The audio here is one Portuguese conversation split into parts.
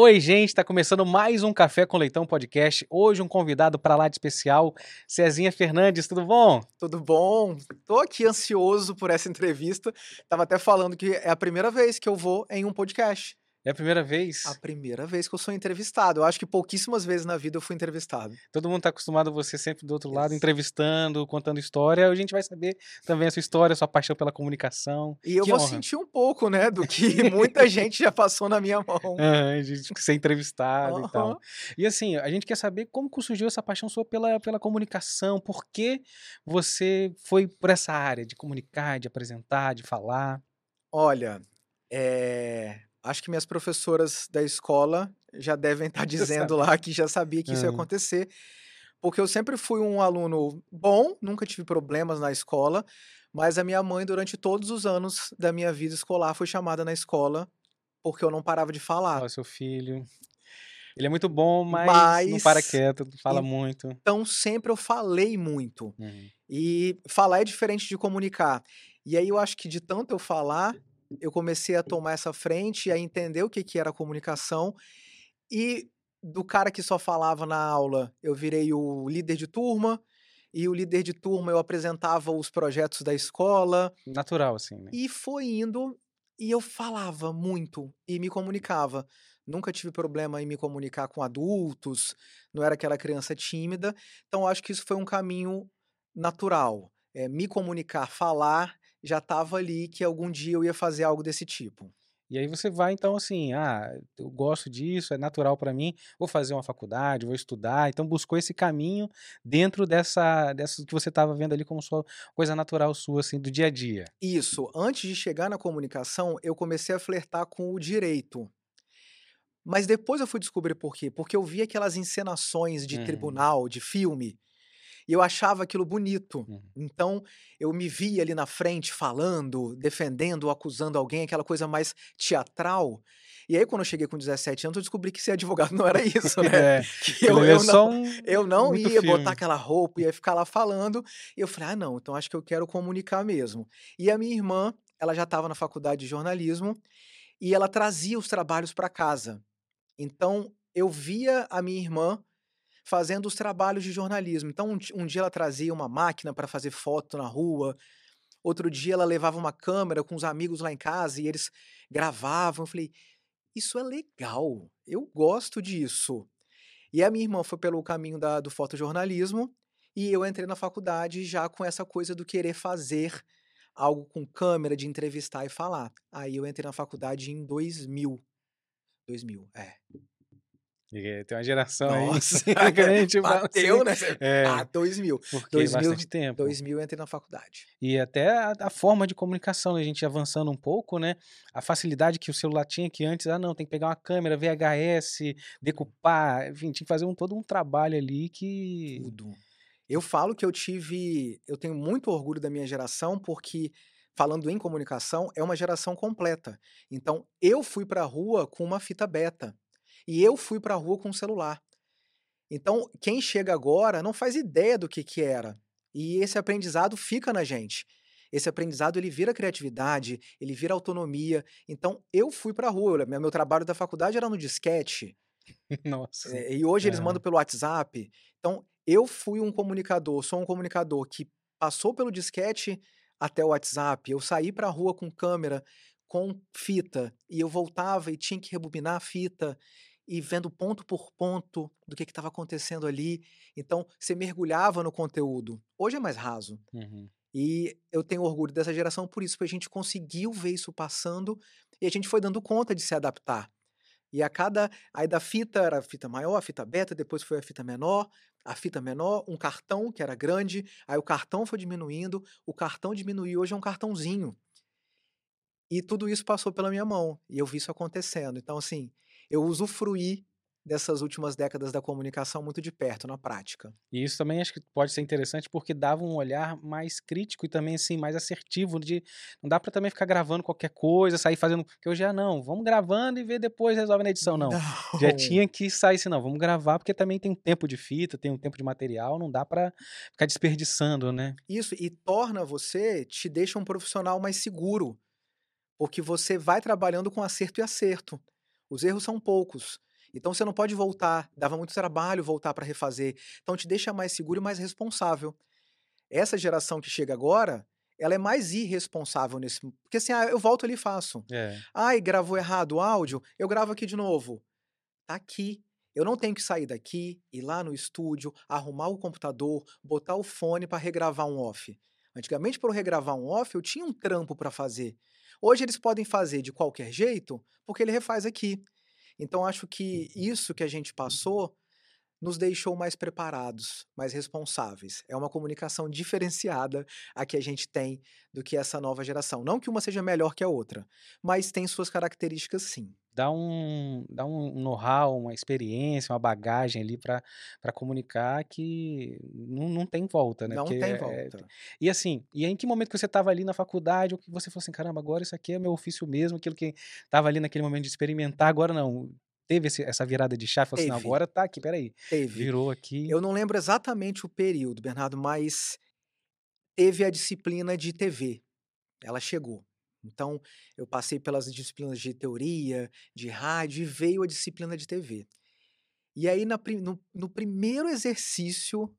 Oi, gente, está começando mais um Café com Leitão podcast. Hoje um convidado para lá de especial, Cezinha Fernandes, tudo bom? Tudo bom? Tô aqui ansioso por essa entrevista. Tava até falando que é a primeira vez que eu vou em um podcast. É a primeira vez? A primeira vez que eu sou entrevistado. Eu acho que pouquíssimas vezes na vida eu fui entrevistado. Todo mundo está acostumado a você sempre do outro lado, entrevistando, contando história. A gente vai saber também a sua história, a sua paixão pela comunicação. E eu que vou honra. sentir um pouco, né, do que muita gente já passou na minha mão. Ah, a gente ser entrevistado e Aham. tal. E assim, a gente quer saber como surgiu essa paixão sua pela, pela comunicação, por que você foi por essa área de comunicar, de apresentar, de falar. Olha, é, acho que minhas professoras da escola já devem estar dizendo lá que já sabia que isso ia Aham. acontecer, porque eu sempre fui um aluno bom, nunca tive problemas na escola, mas a minha mãe, durante todos os anos da minha vida escolar, foi chamada na escola porque eu não parava de falar. Ó, seu filho. Ele é muito bom, mas, não para Mas- quieto, fala muito. Então sempre eu falei muito. Uhum. E falar é diferente de comunicar. E aí eu acho que de tanto eu falar, eu comecei a tomar essa frente, a entender o que, que era comunicação. E do cara que só falava na aula, eu virei o líder de turma. E o líder de turma eu apresentava os projetos da escola. Natural, assim, né? E foi indo. E eu falava muito e me comunicava. Nunca tive problema em me comunicar com adultos, não era aquela criança tímida. Então, eu acho que isso foi um caminho natural. É, me comunicar, falar, já estava ali que algum dia eu ia fazer algo desse tipo. E aí você vai, então, assim, ah, eu gosto disso, é natural pra mim, vou fazer uma faculdade, vou estudar. Então buscou esse caminho dentro dessa, dessa que você estava vendo ali como sua coisa natural sua, assim, do dia a dia. Isso, antes de chegar na comunicação, eu comecei a flertar com o direito. Mas depois eu fui descobrir por quê. Porque eu vi aquelas encenações de Uhum. tribunal, de filme, e eu achava aquilo bonito. Uhum. Então, eu me via ali na frente falando, defendendo, acusando alguém, aquela coisa mais teatral. E aí, quando eu cheguei com 17 anos, eu descobri que ser advogado não era isso, né? É, eu, é eu não, um, eu não muito ia filme. botar aquela roupa, ia ficar lá falando. E eu falei, ah, não, então acho que eu quero comunicar mesmo. E a minha irmã, ela já estava na faculdade de jornalismo e ela trazia os trabalhos para casa. Então, eu via a minha irmã fazendo os trabalhos de jornalismo. Então, um, um dia ela trazia uma máquina para fazer foto na rua, outro dia ela levava uma câmera com os amigos lá em casa e eles gravavam. Eu falei, isso é legal, eu gosto disso. E a minha irmã foi pelo caminho da- do fotojornalismo e eu entrei na faculdade já com essa coisa do querer fazer algo com câmera, de entrevistar e falar. Aí eu entrei na faculdade em 2000. 2000, é. Tem uma geração aí Nossa, que a gente fala bateu, assim, né? É, Ah, 2000. porque 2000, bastante tempo. 2000 eu entrei na faculdade. E até a, a forma de comunicação, né, a gente avançando um pouco, né? A facilidade que o celular tinha, que antes, ah, não, tem que pegar uma câmera, VHS, decupar, enfim, tinha que fazer um, todo um trabalho ali que. Tudo. Eu falo que eu tive. Eu tenho muito orgulho da minha geração, porque, falando em comunicação, é uma geração completa. Então, eu fui pra rua com uma fita beta. E eu fui pra rua com um celular. Então, quem chega agora não faz ideia do que, que era. E esse aprendizado fica na gente. Esse aprendizado ele vira criatividade, ele vira autonomia. Então, eu fui pra rua. eu- Meu meu trabalho da faculdade era no disquete. Nossa. É, e hoje eles É. mandam pelo WhatsApp. Então, eu fui um comunicador, sou um comunicador que passou pelo disquete até o WhatsApp. Eu saí pra rua com câmera, com fita, e eu voltava e tinha que rebobinar a fita e vendo ponto por ponto do que estava acontecendo ali. Então, você mergulhava no conteúdo. Hoje é mais raso. Uhum. E eu tenho orgulho dessa geração por isso, porque a gente conseguiu ver isso passando e a gente foi dando conta de se adaptar. E a cada. Aí da fita era a fita maior, a fita beta, depois foi a fita menor, a fita menor, um cartão que era grande, aí o cartão foi diminuindo, o cartão diminuiu, hoje é um cartãozinho. E tudo isso passou pela minha mão, e eu vi isso acontecendo. Então, assim, eu usufruí dessas últimas décadas da comunicação muito de perto, na prática. E isso também acho que pode ser interessante porque dava um olhar mais crítico e também assim mais assertivo de não dá pra também ficar gravando qualquer coisa, sair fazendo, porque hoje já não, vamos gravando e ver depois resolve na edição, não. Já tinha que sair assim, não, vamos gravar porque também tem um tempo de fita, tem um tempo de material, não dá pra ficar desperdiçando, né? Isso, e torna você, te deixa um profissional mais seguro, porque você vai trabalhando com acerto e acerto. Os erros são poucos. Então você não pode voltar, dava muito trabalho voltar para refazer. Então te deixa mais seguro e mais responsável. Essa geração que chega agora, ela é mais irresponsável nesse. Porque assim, ah, eu volto ali e faço. É. Ai, gravou errado o áudio, eu gravo aqui de novo. Tá aqui. Eu não tenho que sair daqui, ir lá no estúdio, arrumar o computador, botar o fone para regravar um off. Antigamente, para eu regravar um off, eu tinha um trampo para fazer. Hoje eles podem fazer de qualquer jeito, porque ele refaz aqui. Então acho que isso que a gente passou nos deixou mais preparados, mais responsáveis. É uma comunicação diferenciada a que a gente tem do que essa nova geração. Não que uma seja melhor que a outra, mas tem suas características sim. Dá um, dá um know-how, uma experiência, uma bagagem ali para comunicar que não, não tem volta, né? Não Porque tem é- volta. E assim, e em que momento que você estava ali na faculdade, ou que você falou assim, caramba, agora isso aqui é meu ofício mesmo, aquilo que estava ali naquele momento de experimentar, agora não. Teve esse- essa virada de chave, falou assim, não, agora tá aqui, peraí, Teve. virou aqui. Eu não lembro exatamente o período, Bernardo, mas teve a disciplina de TV. Ela chegou. Então, eu passei pelas disciplinas de teoria, de rádio, e veio a disciplina de TV. E aí, na no, no primeiro exercício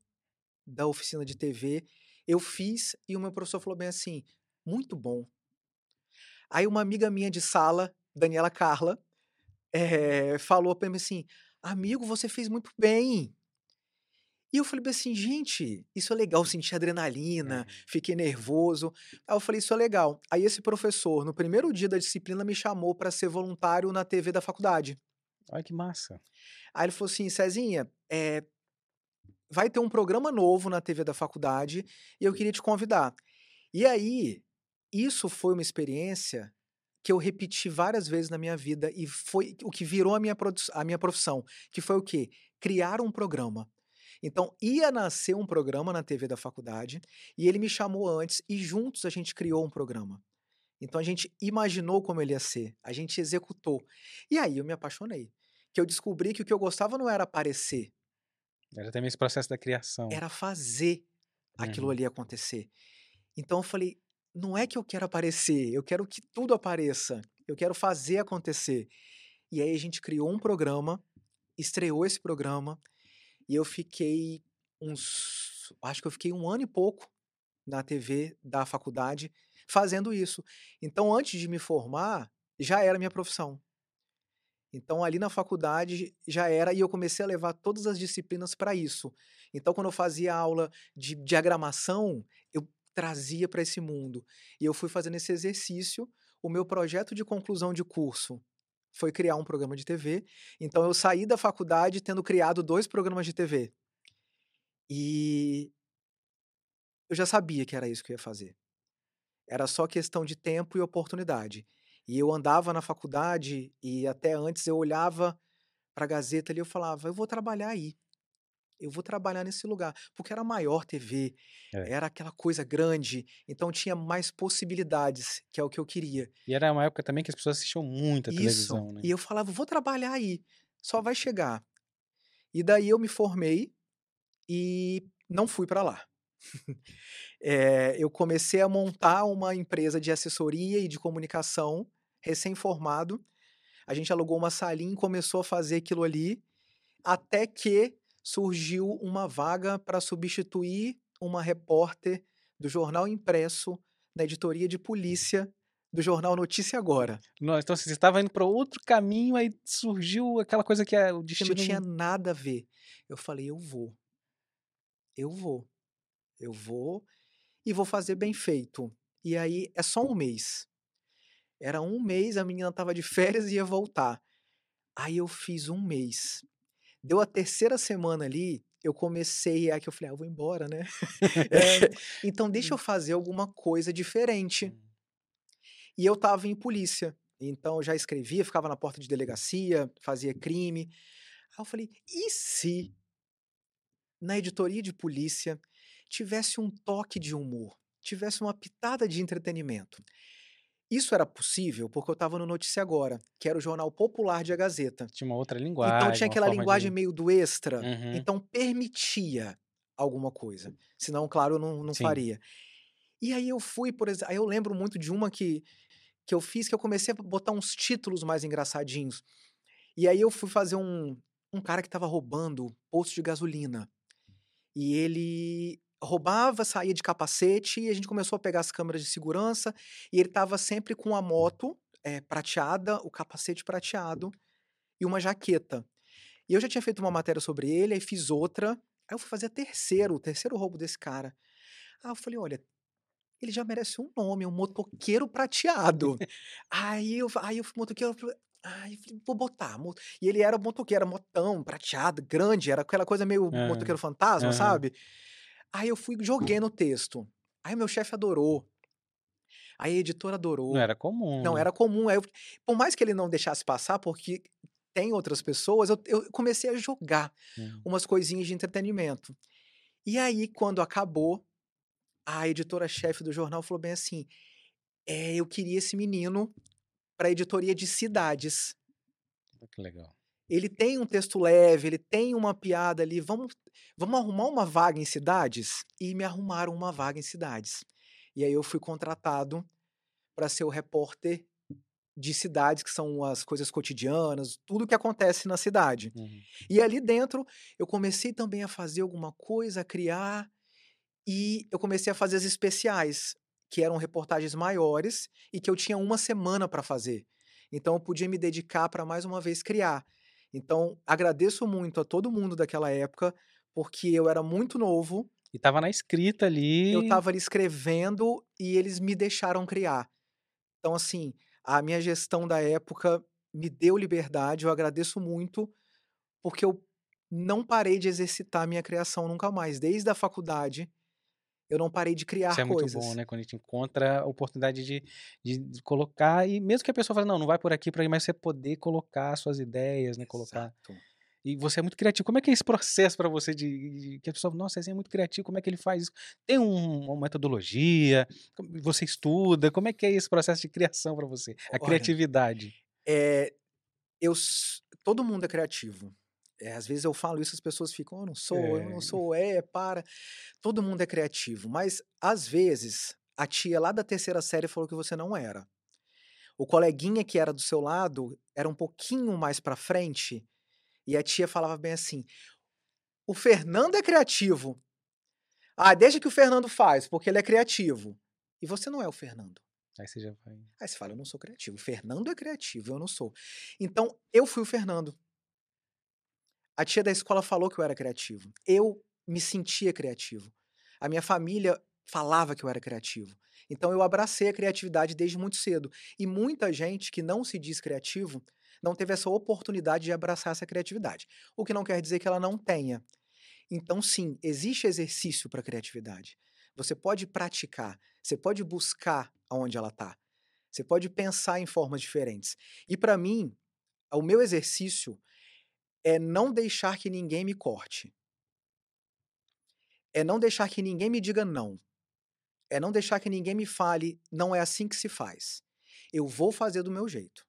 da oficina de TV, eu fiz e o meu professor falou bem assim: muito bom. Aí, uma amiga minha de sala, Daniela Carla, eh, falou para mim assim: amigo, você fez muito bem. E eu falei bem assim, gente, isso é legal, senti adrenalina, É. fiquei nervoso. Aí eu falei, isso é legal. Aí esse professor, no primeiro dia da disciplina, me chamou para ser voluntário na TV da faculdade. Olha que massa. Aí ele falou assim, Cezinha, é, vai ter um programa novo na TV da faculdade e eu queria te convidar. E aí, isso foi uma experiência que eu repeti várias vezes na minha vida e foi o que virou a minha, a minha profissão, que foi o quê? Criar um programa. Então, ia nascer um programa na TV da faculdade e ele me chamou antes e juntos a gente criou um programa. Então, a gente imaginou como ele ia ser, a gente executou. E aí eu me apaixonei. Que eu descobri que o que eu gostava não era aparecer, Era também esse processo da criação. era fazer aquilo Uhum. ali acontecer. Então eu falei, não é que eu quero aparecer, eu quero que tudo apareça, eu quero fazer acontecer. E aí a gente criou um programa, estreou esse programa, e eu fiquei uns. Acho que eu fiquei um ano e pouco na TV da faculdade fazendo isso. Então, antes de me formar, já era minha profissão. Então, ali na faculdade já era, e eu comecei a levar todas as disciplinas para isso. Então, quando eu fazia aula de diagramação, eu trazia para esse mundo. E eu fui fazendo esse exercício. O meu projeto de conclusão de curso foi criar um programa de TV. Então, eu saí da faculdade tendo criado dois programas de TV. E eu já sabia que era isso que eu ia fazer. Era só questão de tempo e oportunidade. E eu andava na faculdade e até antes eu olhava para a Gazeta ali e eu falava, eu vou trabalhar aí. Eu vou trabalhar nesse lugar, porque era a maior TV, É. era aquela coisa grande, então tinha mais possibilidades, que é o que eu queria. E era uma época também que as pessoas assistiam muita Isso. televisão, né? E eu falava, vou trabalhar aí, só vai chegar. E daí eu me formei e não fui para lá. Eh, eu comecei a montar uma empresa de assessoria e de comunicação, recém-formado. A gente alugou uma salinha e começou a fazer aquilo ali, até que surgiu uma vaga para substituir uma repórter do jornal impresso na editoria de polícia do jornal Notícia Agora. Não, então assim, você estava indo para outro caminho, aí surgiu aquela coisa que é o Que destino. não tinha nada a ver. Eu falei, eu vou. Eu vou. Eu vou e vou fazer bem feito. E aí é só um mês. Era um mês, a menina tava de férias e ia voltar. Aí eu fiz um mês. Deu a terceira semana ali, eu comecei a que eu falei, ah, eu vou embora, né? É, então deixa eu fazer alguma coisa diferente. Hum. E eu tava em polícia. Então eu já escrevia, ficava na porta de delegacia, fazia crime. Aí eu falei, e se na editoria de polícia tivesse um toque de humor, tivesse uma pitada de entretenimento? Isso era possível porque eu estava no Notícia Agora, que era o jornal popular de A Gazeta. Tinha uma outra linguagem. Então tinha aquela linguagem de... meio do extra. Uhum. Então permitia alguma coisa. Senão, claro, eu não, não Sim. faria. E aí eu fui, por exemplo, aí eu lembro muito de uma que, que eu fiz que eu comecei a botar uns títulos mais engraçadinhos. E aí eu fui fazer um, um cara que estava roubando posto de gasolina. E ele roubava, saía de capacete, e a gente começou a pegar as câmeras de segurança, e ele estava sempre com a moto é, prateada, o capacete prateado e uma jaqueta. E eu já tinha feito uma matéria sobre ele, aí fiz outra, aí eu fui fazer a terceiro, o terceiro roubo desse cara. Aí eu falei, olha, ele já merece um nome, um motoqueiro prateado. aí eu, aí eu fui motoqueiro, falei, vou botar. E ele era motoqueiro, era motão, prateado, grande, era aquela coisa meio é. motoqueiro fantasma, uhum. sabe? Aí eu fui, joguei no texto. Aí meu chefe adorou. Aí a editora adorou. Não era comum. Não, era comum. Aí eu, por mais que ele não deixasse passar, porque tem outras pessoas, eu, eu comecei a jogar umas coisinhas de entretenimento. E aí, quando acabou, a editora-chefe do jornal falou bem assim: é, eu queria esse menino para a editoria de cidades. Que legal. Ele tem um texto leve, ele tem uma piada ali. Vamos, vamos arrumar uma vaga em cidades? E me arrumaram uma vaga em cidades. E aí eu fui contratado para ser o repórter de cidades, que são as coisas cotidianas, tudo que acontece na cidade. Uhum. E ali dentro eu comecei também a fazer alguma coisa, a criar, e eu comecei a fazer as especiais que eram reportagens maiores e que eu tinha uma semana para fazer. Então eu podia me dedicar para mais uma vez criar. Então agradeço muito a todo mundo daquela época, porque eu era muito novo. E estava na escrita ali. Eu estava ali escrevendo e eles me deixaram criar. Então, assim, a minha gestão da época me deu liberdade, eu agradeço muito, porque eu não parei de exercitar minha criação nunca mais. Desde a faculdade, eu não parei de criar Isso é coisas. muito bom, né? Quando a gente encontra a oportunidade de, de, de colocar, e mesmo que a pessoa fale, não, não vai por aqui, por aí, mas você poder colocar suas ideias, né? Colocar. Exato. E você é muito criativo. Como é que é esse processo para você de, de, que a pessoa, nossa, esse é muito criativo, como é que ele faz isso? Tem um, uma metodologia? Você estuda? Como é que é esse processo de criação para você? A Olha, criatividade. É, eu, todo mundo é criativo. É, às vezes eu falo isso, as pessoas ficam, eu não sou, é. eu não é. sou, é, para. Todo mundo é criativo, mas às vezes a tia lá da terceira série falou que você não era. O coleguinha que era do seu lado era um pouquinho mais para frente e a tia falava bem assim: o Fernando é criativo. Ah, deixa que o Fernando faz, porque ele é criativo. E você não é o Fernando. Aí você já vai. Aí você fala, eu não sou criativo. O Fernando é criativo, eu não sou. Então, eu fui o Fernando. A tia da escola falou que eu era criativo. Eu me sentia criativo. A minha família falava que eu era criativo. Então eu abracei a criatividade desde muito cedo. E muita gente que não se diz criativo não teve essa oportunidade de abraçar essa criatividade. O que não quer dizer que ela não tenha. Então, sim, existe exercício para a criatividade. Você pode praticar, você pode buscar aonde ela está. Você pode pensar em formas diferentes. E para mim, o meu exercício é não deixar que ninguém me corte. É não deixar que ninguém me diga não. É não deixar que ninguém me fale, não é assim que se faz. Eu vou fazer do meu jeito.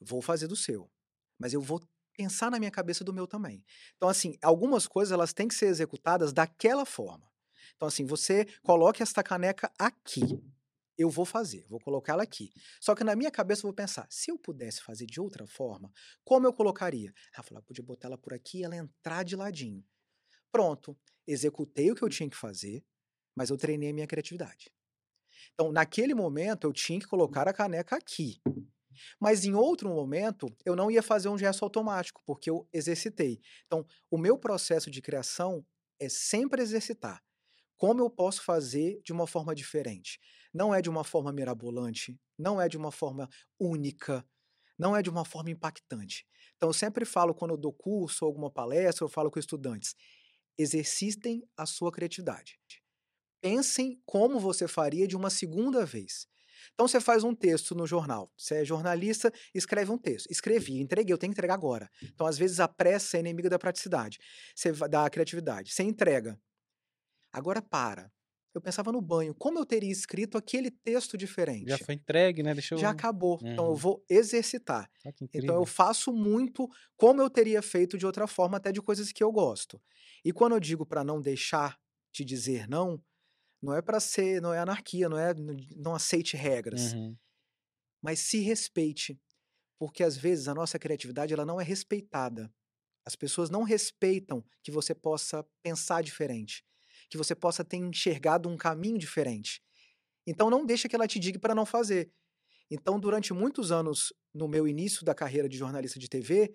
Vou fazer do seu. Mas eu vou pensar na minha cabeça do meu também. Então, assim, algumas coisas elas têm que ser executadas daquela forma. Então, assim, você coloque esta caneca aqui eu vou fazer, vou colocar ela aqui. Só que na minha cabeça eu vou pensar, se eu pudesse fazer de outra forma, como eu colocaria? Ela falou, podia botar ela por aqui e ela entrar de ladinho. Pronto, executei o que eu tinha que fazer, mas eu treinei a minha criatividade. Então, naquele momento, eu tinha que colocar a caneca aqui. Mas em outro momento, eu não ia fazer um gesto automático, porque eu exercitei. Então, o meu processo de criação é sempre exercitar. Como eu posso fazer de uma forma diferente? Não é de uma forma mirabolante, não é de uma forma única, não é de uma forma impactante. Então, eu sempre falo, quando eu dou curso ou alguma palestra, eu falo com estudantes: exercitem a sua criatividade. Pensem como você faria de uma segunda vez. Então, você faz um texto no jornal. Você é jornalista, escreve um texto. Escrevi, entreguei, eu tenho que entregar agora. Então, às vezes, a pressa é inimiga da praticidade, da criatividade. Você entrega. Agora para. Eu pensava no banho, como eu teria escrito aquele texto diferente? Já foi entregue, né? Deixa eu... Já acabou. Uhum. Então eu vou exercitar. Ah, então eu faço muito como eu teria feito de outra forma, até de coisas que eu gosto. E quando eu digo para não deixar de dizer não, não é para ser, não é anarquia, não é não aceite regras. Uhum. Mas se respeite. Porque às vezes a nossa criatividade ela não é respeitada. As pessoas não respeitam que você possa pensar diferente, que você possa ter enxergado um caminho diferente. Então não deixa que ela te diga para não fazer. Então, durante muitos anos, no meu início da carreira de jornalista de TV,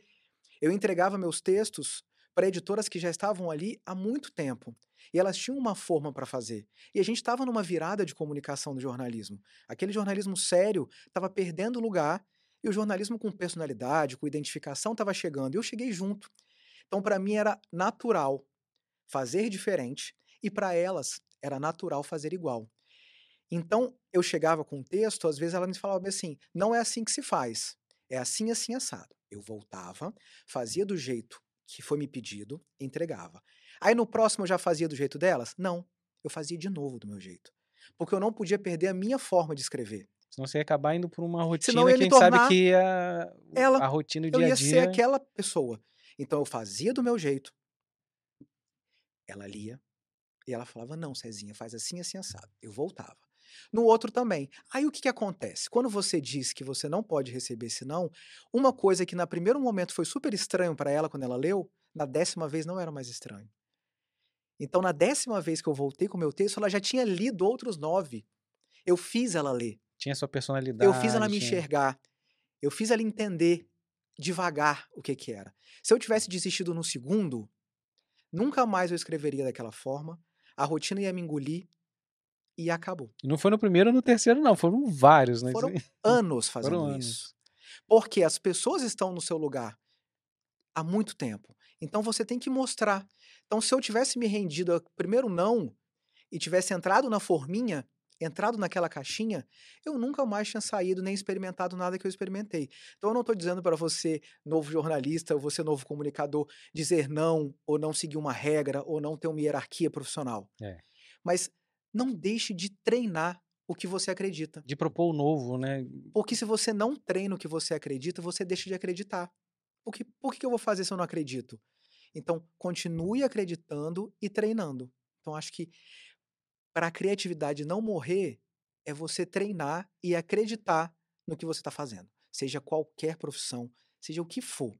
eu entregava meus textos para editoras que já estavam ali há muito tempo. E elas tinham uma forma para fazer. E a gente estava numa virada de comunicação do jornalismo. Aquele jornalismo sério estava perdendo lugar e o jornalismo com personalidade, com identificação estava chegando. E eu cheguei junto. Então, para mim, era natural fazer diferente e para elas era natural fazer igual. Então, eu chegava com um texto, às vezes ela me falava assim: não é assim que se faz, é assim, assim, assado. Eu voltava, fazia do jeito que foi me pedido, entregava. Aí no próximo eu já fazia do jeito delas? Não, eu fazia de novo do meu jeito. Porque eu não podia perder a minha forma de escrever. Senão você ia acabar indo por uma rotina Senão que a gente sabe que ia, ela, a rotina do dia a dia... Eu ia ser aquela pessoa. Então eu fazia do meu jeito. Ela lia. E ela falava, não, Cezinha, faz assim, assim, assado. Eu voltava. No outro também. Aí o que, que acontece? Quando você diz que você não pode receber esse não, uma coisa que no primeiro momento foi super estranho para ela quando ela leu, na décima vez não era mais estranho. Então, na décima vez que eu voltei com o meu texto, ela já tinha lido outros nove. Eu fiz ela ler. Tinha sua personalidade. Eu fiz ela me enxergar. Eu fiz ela entender devagar o que que era. Se eu tivesse desistido no segundo, nunca mais eu escreveria daquela forma. A rotina ia me engolir e acabou. E não foi no primeiro ou no terceiro, não. Foram vários, né? Foram anos fazendo Foram anos. isso. Porque as pessoas estão no seu lugar há muito tempo. Então você tem que mostrar. Então, se eu tivesse me rendido ao primeiro não e tivesse entrado na forminha, entrado naquela caixinha, eu nunca mais tinha saído nem experimentado nada que eu experimentei. Então eu não estou dizendo para você, novo jornalista, ou você, novo comunicador, dizer não, ou não seguir uma regra, ou não ter uma hierarquia profissional. É. Mas não deixe de treinar o que você acredita. De propor o novo, né? Porque se você não treina o que você acredita, você deixa de acreditar. Por que, por que eu vou fazer se eu não acredito? Então, continue acreditando e treinando. Então, acho que para a criatividade não morrer, é você treinar e acreditar no que você está fazendo. Seja qualquer profissão, seja o que for.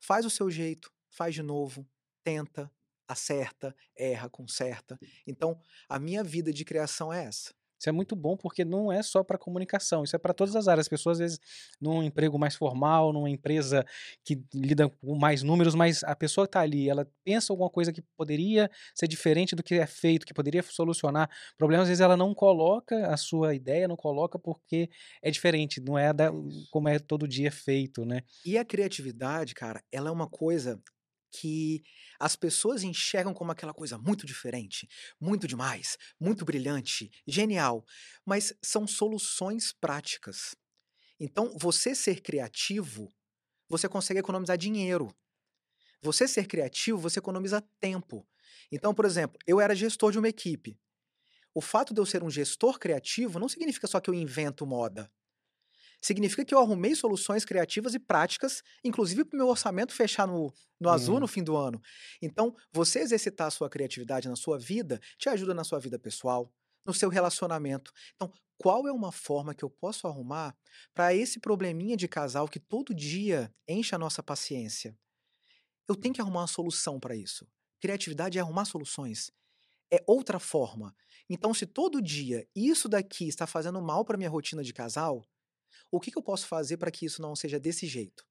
Faz o seu jeito, faz de novo, tenta, acerta, erra, conserta. Então, a minha vida de criação é essa. Isso é muito bom porque não é só para comunicação, isso é para todas as áreas. As pessoas, às vezes, num emprego mais formal, numa empresa que lida com mais números, mas a pessoa que está ali, ela pensa alguma coisa que poderia ser diferente do que é feito, que poderia solucionar problemas, às vezes ela não coloca a sua ideia, não coloca porque é diferente, não é da, como é todo dia feito, né? E a criatividade, cara, ela é uma coisa que as pessoas enxergam como aquela coisa muito diferente, muito demais, muito brilhante, genial, mas são soluções práticas. Então, você ser criativo, você consegue economizar dinheiro. Você ser criativo, você economiza tempo. Então, por exemplo, eu era gestor de uma equipe. O fato de eu ser um gestor criativo não significa só que eu invento moda significa que eu arrumei soluções criativas e práticas, inclusive para o meu orçamento fechar no, no azul uhum. no fim do ano. Então, você exercitar a sua criatividade na sua vida te ajuda na sua vida pessoal, no seu relacionamento. Então, qual é uma forma que eu posso arrumar para esse probleminha de casal que todo dia enche a nossa paciência? Eu tenho que arrumar uma solução para isso. Criatividade é arrumar soluções. É outra forma. Então, se todo dia isso daqui está fazendo mal para minha rotina de casal, o que, que eu posso fazer para que isso não seja desse jeito?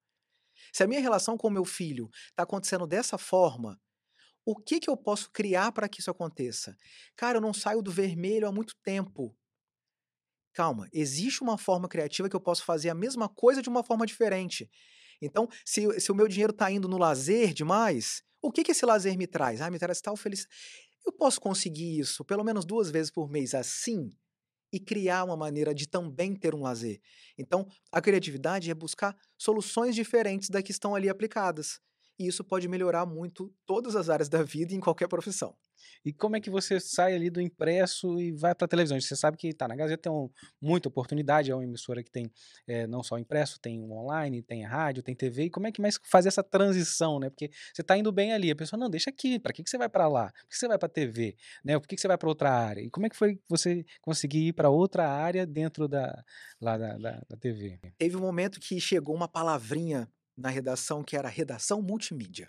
Se a minha relação com o meu filho está acontecendo dessa forma, o que, que eu posso criar para que isso aconteça? Cara, eu não saio do vermelho há muito tempo. Calma, existe uma forma criativa que eu posso fazer a mesma coisa de uma forma diferente. Então, se, se o meu dinheiro está indo no lazer demais, o que, que esse lazer me traz? Ah, me traz tal felicidade. Eu posso conseguir isso pelo menos duas vezes por mês assim? E criar uma maneira de também ter um lazer. Então, a criatividade é buscar soluções diferentes da que estão ali aplicadas. e isso pode melhorar muito todas as áreas da vida em qualquer profissão. E como é que você sai ali do impresso e vai para a televisão? Você sabe que tá na Gazeta tem um, muita oportunidade, é uma emissora que tem é, não só impresso, tem online, tem rádio, tem TV. E como é que mais fazer essa transição, né? Porque você está indo bem ali, a pessoa não deixa aqui. Para que, que você vai para lá? Por que você vai para TV? Né? Por que, que você vai para outra área? E como é que foi você conseguir ir para outra área dentro da lá da, da, da TV? Teve um momento que chegou uma palavrinha na redação que era redação multimídia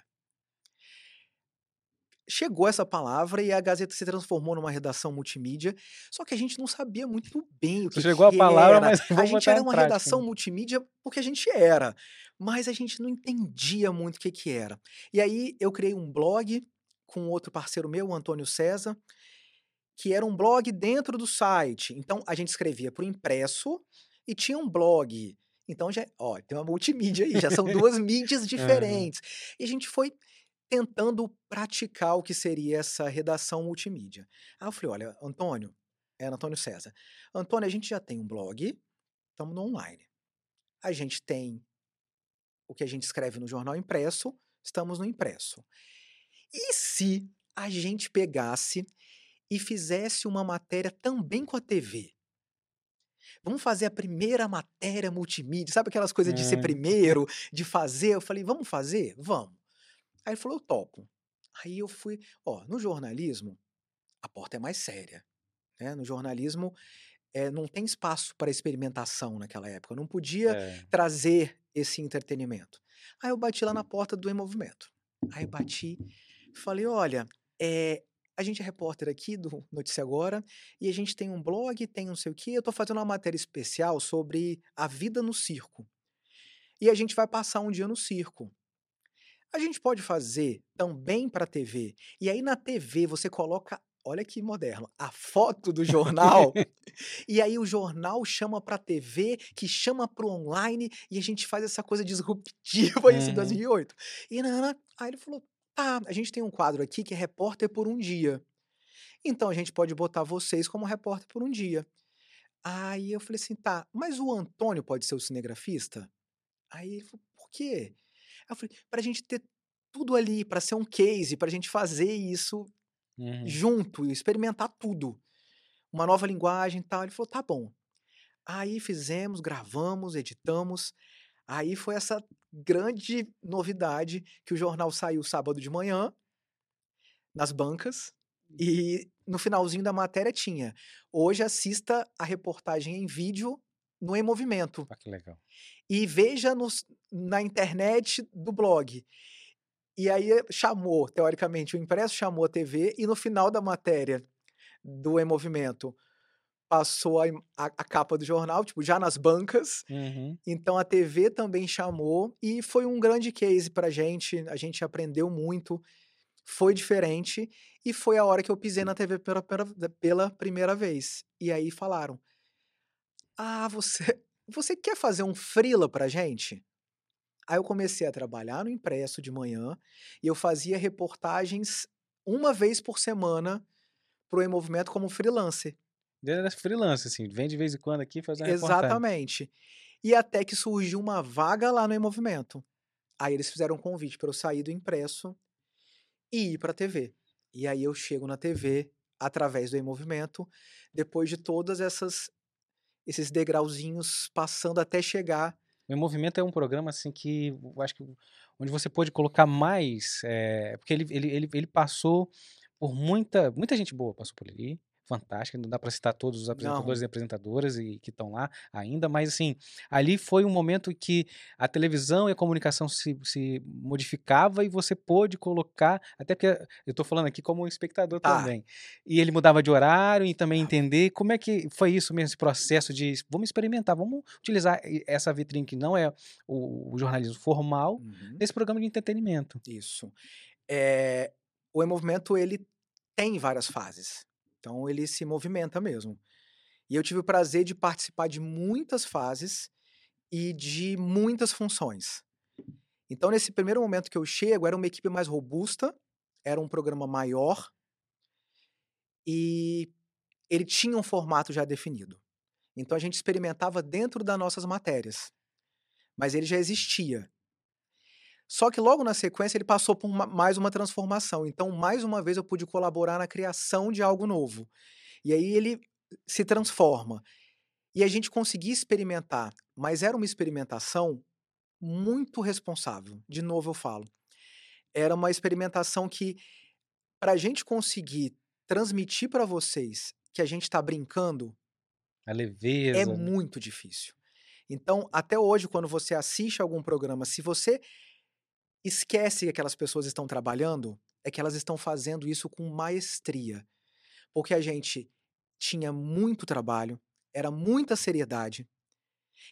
chegou essa palavra e a Gazeta se transformou numa redação multimídia, só que a gente não sabia muito bem o que, chegou que a palavra, era. mas a gente era uma prática. redação multimídia porque a gente era, mas a gente não entendia muito o que, que era. E aí eu criei um blog com outro parceiro meu, o Antônio César, que era um blog dentro do site. Então a gente escrevia para o impresso e tinha um blog. Então já, ó, tem uma multimídia aí, já são duas mídias diferentes. Uhum. E a gente foi tentando praticar o que seria essa redação multimídia. Aí eu falei, olha, Antônio, era Antônio César. Antônio, a gente já tem um blog, estamos no online. A gente tem o que a gente escreve no jornal impresso, estamos no impresso. E se a gente pegasse e fizesse uma matéria também com a TV? Vamos fazer a primeira matéria multimídia, sabe aquelas coisas de ser é. primeiro, de fazer? Eu falei, vamos fazer? Vamos. Aí ele falou, eu topo. Aí eu fui, ó, no jornalismo, a porta é mais séria. Né? No jornalismo, é, não tem espaço para experimentação naquela época. Eu não podia é. trazer esse entretenimento. Aí eu bati lá na porta do Em Movimento. Aí bati, falei, olha, é, a gente é repórter aqui do Notícia Agora e a gente tem um blog, tem não sei o quê. Eu estou fazendo uma matéria especial sobre a vida no circo. E a gente vai passar um dia no circo. A gente pode fazer também para TV. E aí na TV você coloca, olha que moderno, a foto do jornal. e aí o jornal chama para TV, que chama para online e a gente faz essa coisa disruptiva isso em 2008. E Nana, aí ele falou: "Tá, a gente tem um quadro aqui que é repórter por um dia. Então a gente pode botar vocês como repórter por um dia." Aí eu falei assim: "Tá, mas o Antônio pode ser o cinegrafista?" Aí ele falou: "Por quê?" Eu falei, pra gente ter tudo ali, para ser um case, pra gente fazer isso uhum. junto, experimentar tudo. Uma nova linguagem e tal. Ele falou, tá bom. Aí fizemos, gravamos, editamos. Aí foi essa grande novidade que o jornal saiu sábado de manhã, nas bancas, e no finalzinho da matéria tinha. Hoje assista a reportagem em vídeo no Em Movimento. Ah, que legal. E veja nos, na internet do blog. E aí chamou, teoricamente, o impresso chamou a TV e no final da matéria do Em Movimento passou a, a, a capa do jornal, tipo, já nas bancas. Uhum. Então a TV também chamou e foi um grande case pra gente. A gente aprendeu muito, foi diferente e foi a hora que eu pisei na TV pela, pela, pela primeira vez. E aí falaram: Ah, você, você quer fazer um freela pra gente? Aí eu comecei a trabalhar no impresso de manhã e eu fazia reportagens uma vez por semana pro E-Movimento como freelancer. Era freelancer, assim, vem de vez em quando aqui fazer uma Exatamente. Reportagem. E até que surgiu uma vaga lá no E-Movimento. Aí eles fizeram um convite para eu sair do impresso e ir para a TV. E aí eu chego na TV através do E-Movimento, depois de todas essas esses degrauzinhos passando até chegar. O Movimento é um programa assim que eu acho que onde você pode colocar mais, é, porque ele, ele, ele, ele passou por muita muita gente boa passou por ali, fantástica, não dá para citar todos os apresentadores não. e apresentadoras e que estão lá ainda, mas assim, ali foi um momento que a televisão e a comunicação se, se modificava e você pôde colocar, até porque eu estou falando aqui como espectador tá. também, e ele mudava de horário e também entender como é que foi isso mesmo, esse processo de vamos experimentar, vamos utilizar essa vitrine que não é o, o jornalismo formal, uhum. nesse programa de entretenimento. Isso. É, o E-Movimento, ele tem várias fases. Então ele se movimenta mesmo. E eu tive o prazer de participar de muitas fases e de muitas funções. Então, nesse primeiro momento que eu chego, era uma equipe mais robusta, era um programa maior e ele tinha um formato já definido. Então, a gente experimentava dentro das nossas matérias, mas ele já existia. Só que logo na sequência ele passou por uma- mais uma transformação. Então, mais uma vez eu pude colaborar na criação de algo novo. E aí ele se transforma. E a gente conseguia experimentar, mas era uma experimentação muito responsável. De novo eu falo. Era uma experimentação que, para a gente conseguir transmitir para vocês que a gente está brincando, A é leveza. né? muito difícil. Então, até hoje, quando você assiste algum programa, se você esquece que aquelas pessoas estão trabalhando, é que elas estão fazendo isso com maestria. Porque a gente tinha muito trabalho, era muita seriedade,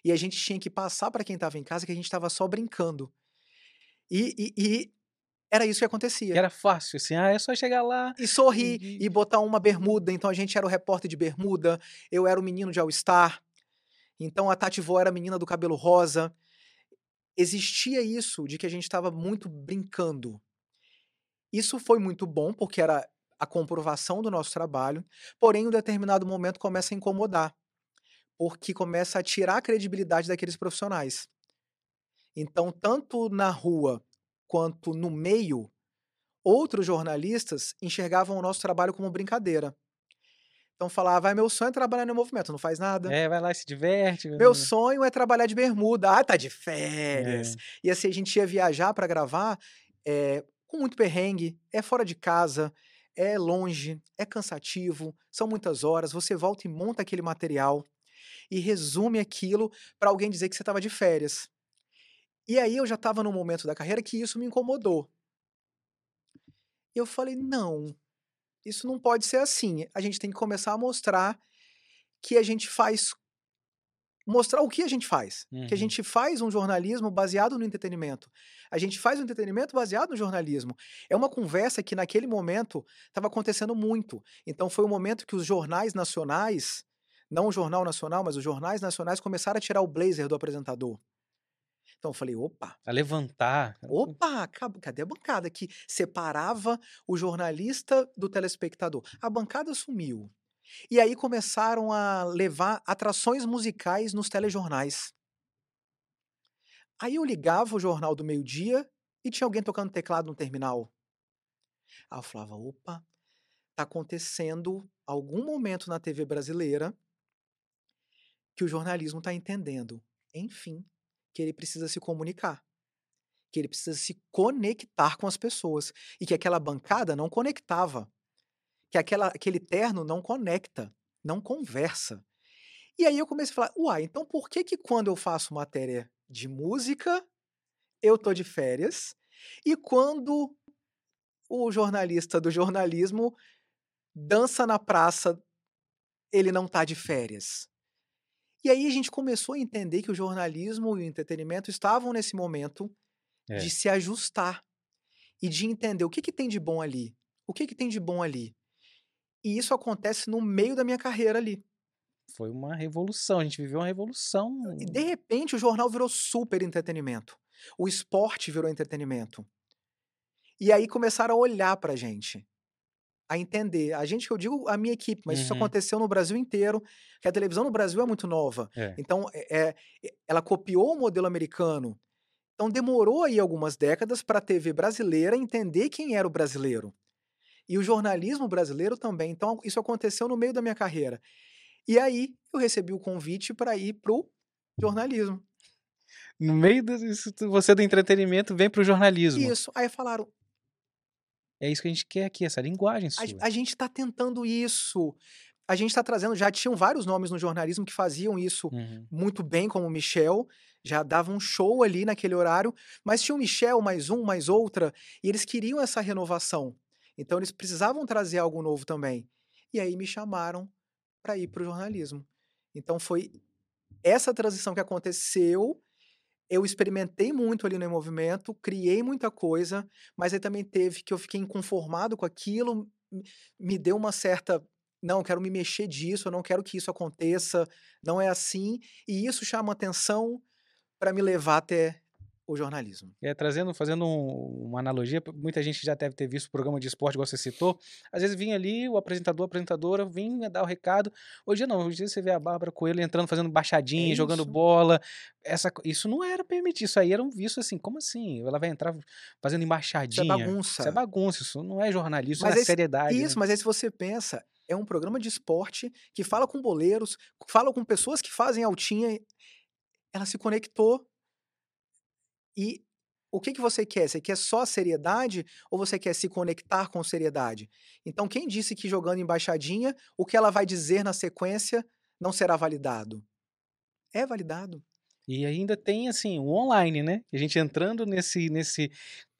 e a gente tinha que passar para quem estava em casa que a gente estava só brincando. E, e- e era isso que acontecia. Era fácil, assim, ah, é só chegar lá. E sorrir, E- e botar uma bermuda. Então a gente era o repórter de bermuda, eu era o menino de All-Star. Então a Tati Vó era a menina do cabelo rosa. Existia isso de que a gente estava muito brincando. Isso foi muito bom, porque era a comprovação do nosso trabalho. Porém, em um determinado momento começa a incomodar, porque começa a tirar a credibilidade daqueles profissionais. Então, tanto na rua quanto no meio, outros jornalistas enxergavam o nosso trabalho como brincadeira. Então falava, ah, meu sonho é trabalhar no movimento, não faz nada. É, vai lá e se diverte. Meu sonho é trabalhar de bermuda. Ah, tá de É. férias. E assim, a gente ia viajar para gravar eh, com muito perrengue, é fora de casa, é longe, é cansativo, são muitas horas. Você volta e monta aquele material e resume aquilo para alguém dizer que você estava de férias. E aí eu já estava num momento da carreira que isso me incomodou. E eu falei: não, isso não pode ser assim. A gente tem que começar a mostrar que a gente faz. Mostrar o que a gente faz. Que Uhum. a gente faz um jornalismo baseado no entretenimento. A gente faz um entretenimento baseado no jornalismo. É uma conversa que naquele momento estava acontecendo muito. Então foi o momento que os jornais nacionais, não o Jornal Nacional, mas os jornais nacionais começaram a tirar o blazer do apresentador. Então eu falei: opa, A levantar. Opa, cadê a bancada que separava o jornalista do telespectador? A bancada sumiu. E aí começaram a levar atrações musicais nos telejornais. Aí eu ligava o jornal do meio-dia e tinha alguém tocando teclado no terminal. Aí eu falava, opa, tá acontecendo algum momento na TV brasileira que o jornalismo está entendendo, enfim, que ele precisa se comunicar que ele precisa se conectar com as pessoas e que aquela bancada não conectava, que aquela, aquele terno não conecta, não conversa. E aí eu comecei a falar, uai, então por que que quando eu faço matéria de música eu tô de férias e quando o jornalista do jornalismo dança na praça ele não tá de férias? E aí a gente começou a entender que o jornalismo e o entretenimento estavam nesse momento É. de se ajustar e de entender o que, que tem de bom ali, o que, que tem de bom ali. E isso acontece no meio da minha carreira ali. Foi uma revolução. A gente viveu uma revolução. E de repente o jornal virou super entretenimento. O esporte virou entretenimento. E aí começaram a olhar pra gente, a entender. A gente que eu digo, a minha equipe, mas isso Uhum. aconteceu no Brasil inteiro, que a televisão no Brasil é muito nova. É. Então, é, é- ela copiou o modelo americano. Então, demorou aí algumas décadas para a TV brasileira entender quem era o brasileiro. E o jornalismo brasileiro também. Então, isso aconteceu no meio da minha carreira. E aí, eu recebi o convite para ir pro jornalismo. No meio disso, você do entretenimento vem pro jornalismo. Isso. Aí falaram, É isso que a gente quer aqui, essa linguagem a, sua. a gente está tentando isso. A gente está trazendo, já tinham vários nomes no jornalismo que faziam isso Uhum. muito bem, como o Michel, já dava um show ali naquele horário, mas tinha o Michel, mais um, mais outra, e eles queriam essa renovação. Então eles precisavam trazer algo novo também. E aí me chamaram para ir para o jornalismo. Então foi essa transição que aconteceu. Eu experimentei muito ali no movimento, criei muita coisa, mas aí também teve que eu fiquei inconformado com aquilo, me deu uma certa. Não, eu quero me mexer disso, eu não quero que isso aconteça, não é assim. E isso chama atenção para me levar até o jornalismo. É, trazendo, fazendo um, uma analogia, muita gente já deve ter visto o programa de esporte, igual você citou. Às vezes vinha ali o apresentador, a apresentadora, vinha dar o recado. Hoje não, hoje você vê a Bárbara Coelho entrando, fazendo baixadinha, é jogando bola. Essa, isso não era permitido, isso aí era um visto assim, como assim? Ela vai entrar fazendo embaixadinha. Isso é bagunça. Isso é bagunça, isso não é jornalismo, mas isso é esse, seriedade. Isso, né? mas aí se você pensa, é um programa de esporte que fala com boleiros, fala com pessoas que fazem altinha. Ela se conectou e o que, que você quer? Você quer só seriedade ou você quer se conectar com seriedade? Então, quem disse que jogando embaixadinha, o que ela vai dizer na sequência não será validado? É validado. E ainda tem, assim, o online, né? A gente entrando nesse, nesse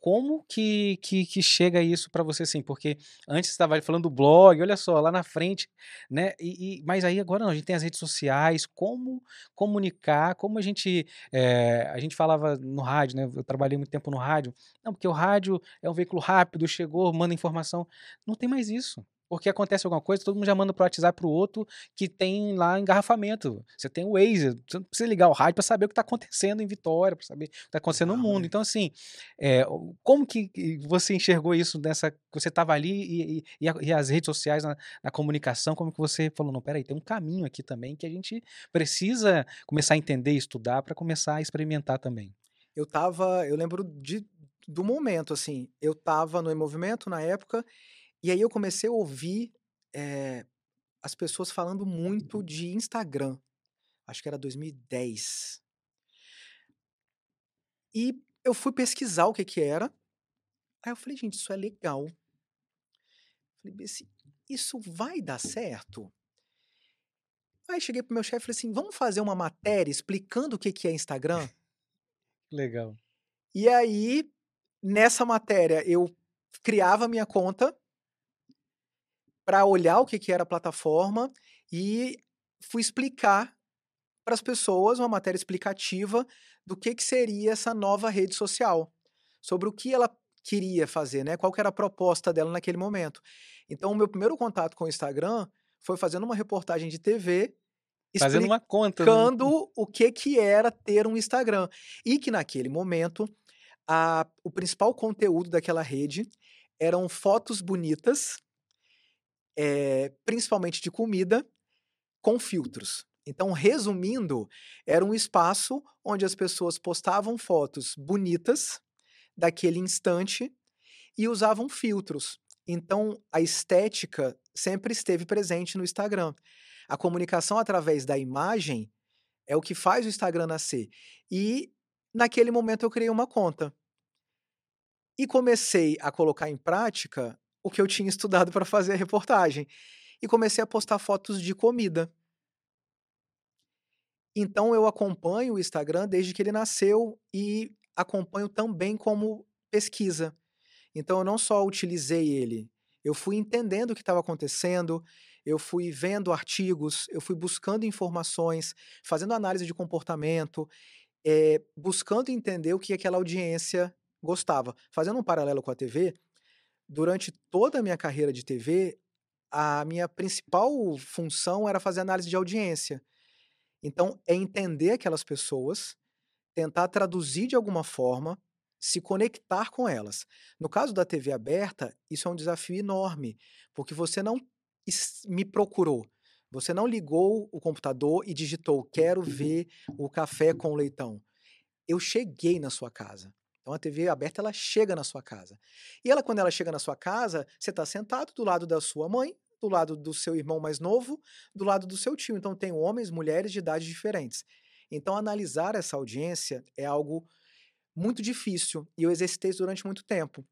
como que, que, que chega isso para você assim? Porque antes estava falando do blog, olha só, lá na frente, né? E, e, mas aí agora não, a gente tem as redes sociais, como comunicar, como a gente. É, a gente falava no rádio, né? Eu trabalhei muito tempo no rádio. Não, porque o rádio é um veículo rápido, chegou, manda informação. Não tem mais isso. Porque acontece alguma coisa, todo mundo já manda pro WhatsApp pro outro que tem lá engarrafamento. Você tem o Waze, você não precisa ligar o rádio para saber o que está acontecendo em Vitória, para saber o que está acontecendo no mundo. Né? Então, assim, é, como que você enxergou isso nessa. Você estava ali e, e, e, as redes sociais na, na, comunicação, como que você falou, não, peraí, tem um caminho aqui também que a gente precisa começar a entender e estudar para começar a experimentar também. Eu tava, eu lembro de, do momento, assim, eu estava no movimento na época e aí eu comecei a ouvir eh, as pessoas falando muito de Instagram. Acho que era 2010. E eu fui pesquisar o que que era. Aí eu falei, gente, isso é legal. Falei, isso vai dar certo? Aí cheguei pro meu chefe e falei assim, vamos fazer uma matéria explicando o que que é Instagram? Legal. E aí, nessa matéria, eu criava minha conta para olhar o que, que era a plataforma e fui explicar para as pessoas uma matéria explicativa do que, que seria essa nova rede social, sobre o que ela queria fazer, né? Qual era a proposta dela naquele momento. Então, o meu primeiro contato com o Instagram foi fazendo uma reportagem de TV fazendo uma conta né? explicando o que que era ter um Instagram e que naquele momento a, o principal conteúdo daquela rede eram fotos bonitas é, principalmente de comida, com filtros. Então, resumindo, era um espaço onde as pessoas postavam fotos bonitas daquele instante e usavam filtros. Então, a estética sempre esteve presente no Instagram. A comunicação através da imagem é o que faz o Instagram nascer. E naquele momento eu criei uma conta. E comecei a colocar em prática o que eu tinha estudado para fazer a reportagem. E comecei a postar fotos de comida. Então eu acompanho o Instagram desde que ele nasceu e acompanho também como pesquisa. Então eu não só utilizei ele, eu fui entendendo o que estava acontecendo, eu fui vendo artigos, eu fui buscando informações, fazendo análise de comportamento, é, buscando entender o que aquela audiência gostava. Fazendo um paralelo com a TV, durante toda a minha carreira de TV, a minha principal função era fazer análise de audiência. Então, é entender aquelas pessoas, tentar traduzir de alguma forma, se conectar com elas. No caso da TV aberta, isso é um desafio enorme, porque você não me procurou. Você não ligou o computador e digitou: quero ver o café com leitão. Eu cheguei na sua casa. Então a TV aberta ela chega na sua casa. E ela quando ela chega na sua casa, você está sentado do lado da sua mãe, do lado do seu irmão mais novo, do lado do seu tio. Então tem homens, mulheres de idades diferentes. Então analisar essa audiência é algo muito difícil e eu exercitei isso durante muito tempo.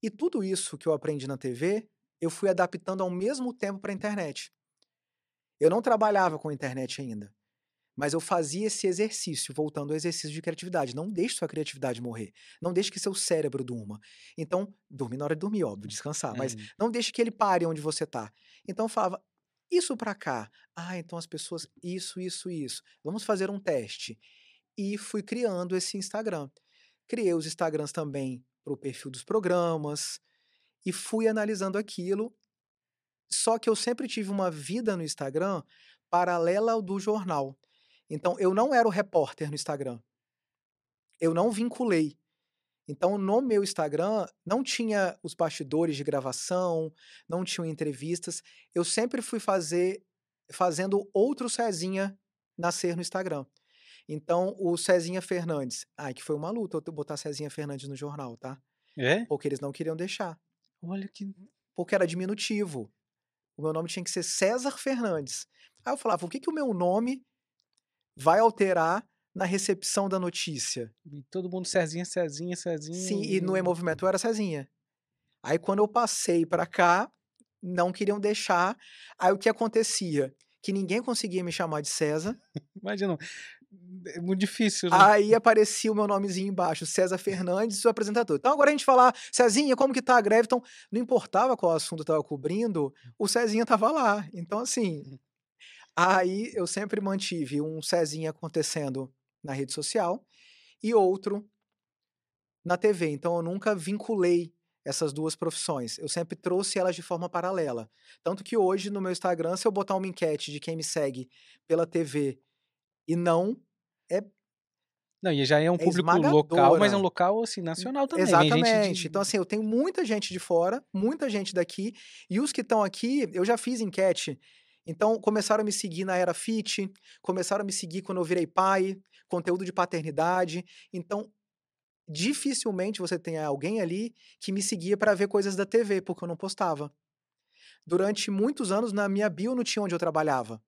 E tudo isso que eu aprendi na TV, eu fui adaptando ao mesmo tempo para a internet. Eu não trabalhava com internet ainda. Mas eu fazia esse exercício, voltando ao exercício de criatividade. Não deixe sua criatividade morrer. Não deixe que seu cérebro durma. Então, dormir na hora de dormir, óbvio, descansar. Mas uhum. não deixe que ele pare onde você está. Então eu falava, isso para cá. Ah, então as pessoas, isso, isso, isso. Vamos fazer um teste. E fui criando esse Instagram. Criei os Instagrams também para o perfil dos programas. E fui analisando aquilo. Só que eu sempre tive uma vida no Instagram paralela ao do jornal. Então, eu não era o repórter no Instagram. eu não vinculei. Então, no meu Instagram, não tinha os bastidores de gravação, não tinham entrevistas. Eu sempre fui fazer fazendo outro Cezinha nascer no Instagram. Então, o Cezinha Fernandes. Ai, que foi uma luta eu botar Cezinha Fernandes no jornal, tá? É? Porque eles não queriam deixar. Olha que. Porque era diminutivo. O meu nome tinha que ser César Fernandes. Aí eu falava, o que, que o meu nome vai alterar na recepção da notícia? E todo mundo Cezinha, Cezinha, Cezinha. Sim, e no E-Movimento eu era Cezinha. Aí quando eu passei para cá, não queriam deixar. Aí o que acontecia? Que ninguém conseguia me chamar de César. Imagina, é muito difícil, né? Aí aparecia o meu nomezinho embaixo, César Fernandes, o apresentador. Então agora a gente falar, Cezinha, como que tá a greve? Então, não importava qual assunto eu tava cobrindo, o Cezinha tava lá. Então, assim, aí eu sempre mantive um Cezinha acontecendo na rede social e outro na TV. Então eu nunca vinculei essas duas profissões. Eu sempre trouxe elas de forma paralela. Tanto que hoje no meu Instagram, se eu botar uma enquete de quem me segue pela TV e não, é não, e já é um é público local, mas é um local assim nacional também. Exatamente. De... Então assim, eu tenho muita gente de fora, muita gente daqui, e os que estão aqui, eu já fiz enquete. Então começaram a me seguir na era fit, começaram a me seguir quando eu virei pai, conteúdo de paternidade. Então dificilmente você tem alguém ali que me seguia para ver coisas da TV, porque eu não postava. Durante muitos anos na minha bio não tinha onde eu trabalhava.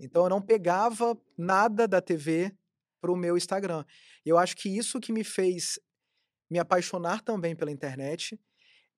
Então eu não pegava nada da TV para o meu Instagram. E eu acho que isso que me fez me apaixonar também pela internet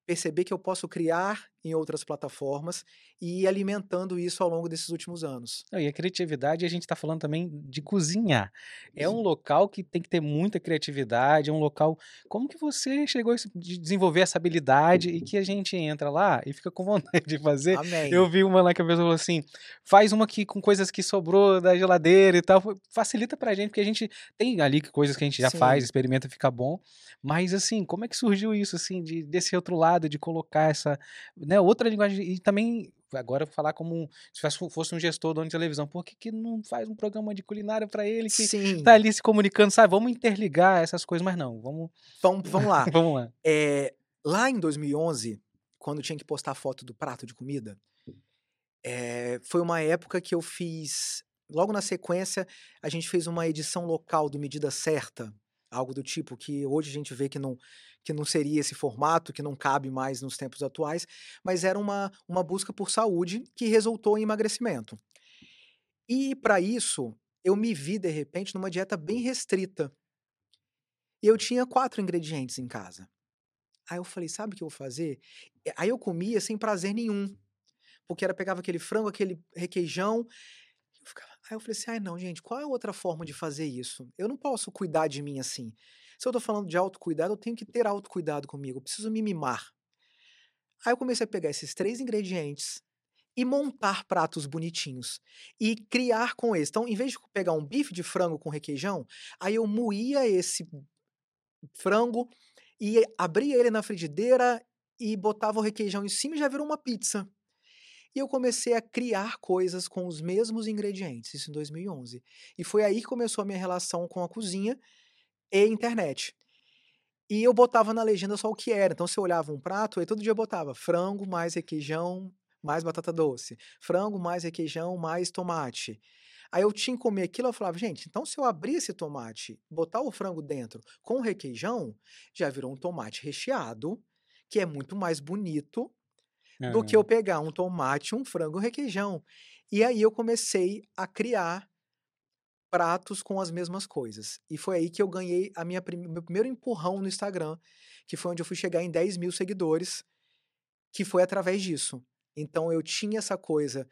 perceber que eu posso criar em outras plataformas e ir alimentando isso ao longo desses últimos anos. e a criatividade, a gente está falando também de cozinhar. É um local que tem que ter muita criatividade, é um local. Como que você chegou a desenvolver essa habilidade e que a gente entra lá e fica com vontade de fazer? Amém. Eu vi uma lá que a pessoa falou assim: faz uma aqui com coisas que sobrou da geladeira e tal. Facilita pra gente, porque a gente tem ali coisas que a gente já Sim. faz, experimenta, fica bom. Mas assim, como é que surgiu isso, assim, de, desse outro lado, de colocar essa, né, outra linguagem, e também, agora falar como se fosse um gestor dono de televisão, por que, que não faz um programa de culinária para ele que Sim. tá ali se comunicando, sabe, vamos interligar essas coisas, mas não, vamos... Vamos, vamos lá. vamos lá. É, lá em 2011, quando tinha que postar foto do prato de comida, é, foi uma época que eu fiz. Logo na sequência, a gente fez uma edição local do Medida Certa, algo do tipo que hoje a gente vê que não, que não seria esse formato, que não cabe mais nos tempos atuais, mas era uma, uma busca por saúde que resultou em emagrecimento. E para isso, eu me vi de repente numa dieta bem restrita. E eu tinha quatro ingredientes em casa. Aí eu falei, sabe o que eu vou fazer? Aí eu comia sem prazer nenhum. Porque era pegava aquele frango, aquele requeijão, eu ficava, Aí eu falei assim: ai, não, gente, qual é a outra forma de fazer isso? Eu não posso cuidar de mim assim. Se eu tô falando de autocuidado, eu tenho que ter autocuidado comigo, eu preciso me mimar. Aí eu comecei a pegar esses três ingredientes e montar pratos bonitinhos e criar com eles. Então, em vez de pegar um bife de frango com requeijão, aí eu moía esse frango e abria ele na frigideira e botava o requeijão em cima e já virou uma pizza. E eu comecei a criar coisas com os mesmos ingredientes, isso em 2011. E foi aí que começou a minha relação com a cozinha e internet. E eu botava na legenda só o que era. Então, se eu olhava um prato, eu todo dia botava frango mais requeijão mais batata doce, frango mais requeijão mais tomate. Aí eu tinha que comer aquilo, eu falava, gente, então se eu abrir esse tomate, botar o frango dentro com requeijão, já virou um tomate recheado, que é muito mais bonito do que eu pegar um tomate, um frango, um requeijão. E aí eu comecei a criar pratos com as mesmas coisas. E foi aí que eu ganhei a minha prim... meu primeiro empurrão no Instagram, que foi onde eu fui chegar em 10 mil seguidores, que foi através disso. Então eu tinha essa coisa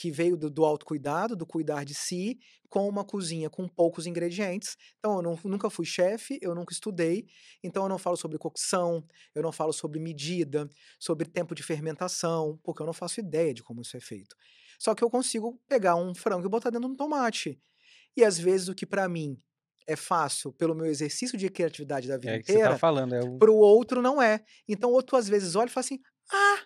que veio do, do autocuidado, do cuidar de si, com uma cozinha com poucos ingredientes. Então, eu não, nunca fui chefe, eu nunca estudei, então eu não falo sobre cocção, eu não falo sobre medida, sobre tempo de fermentação, porque eu não faço ideia de como isso é feito. Só que eu consigo pegar um frango e botar dentro de um tomate. E às vezes o que para mim é fácil pelo meu exercício de criatividade da vida é inteira, que você tá falando, é o... para o outro não é. Então, outro às vezes olha e fala assim: ah,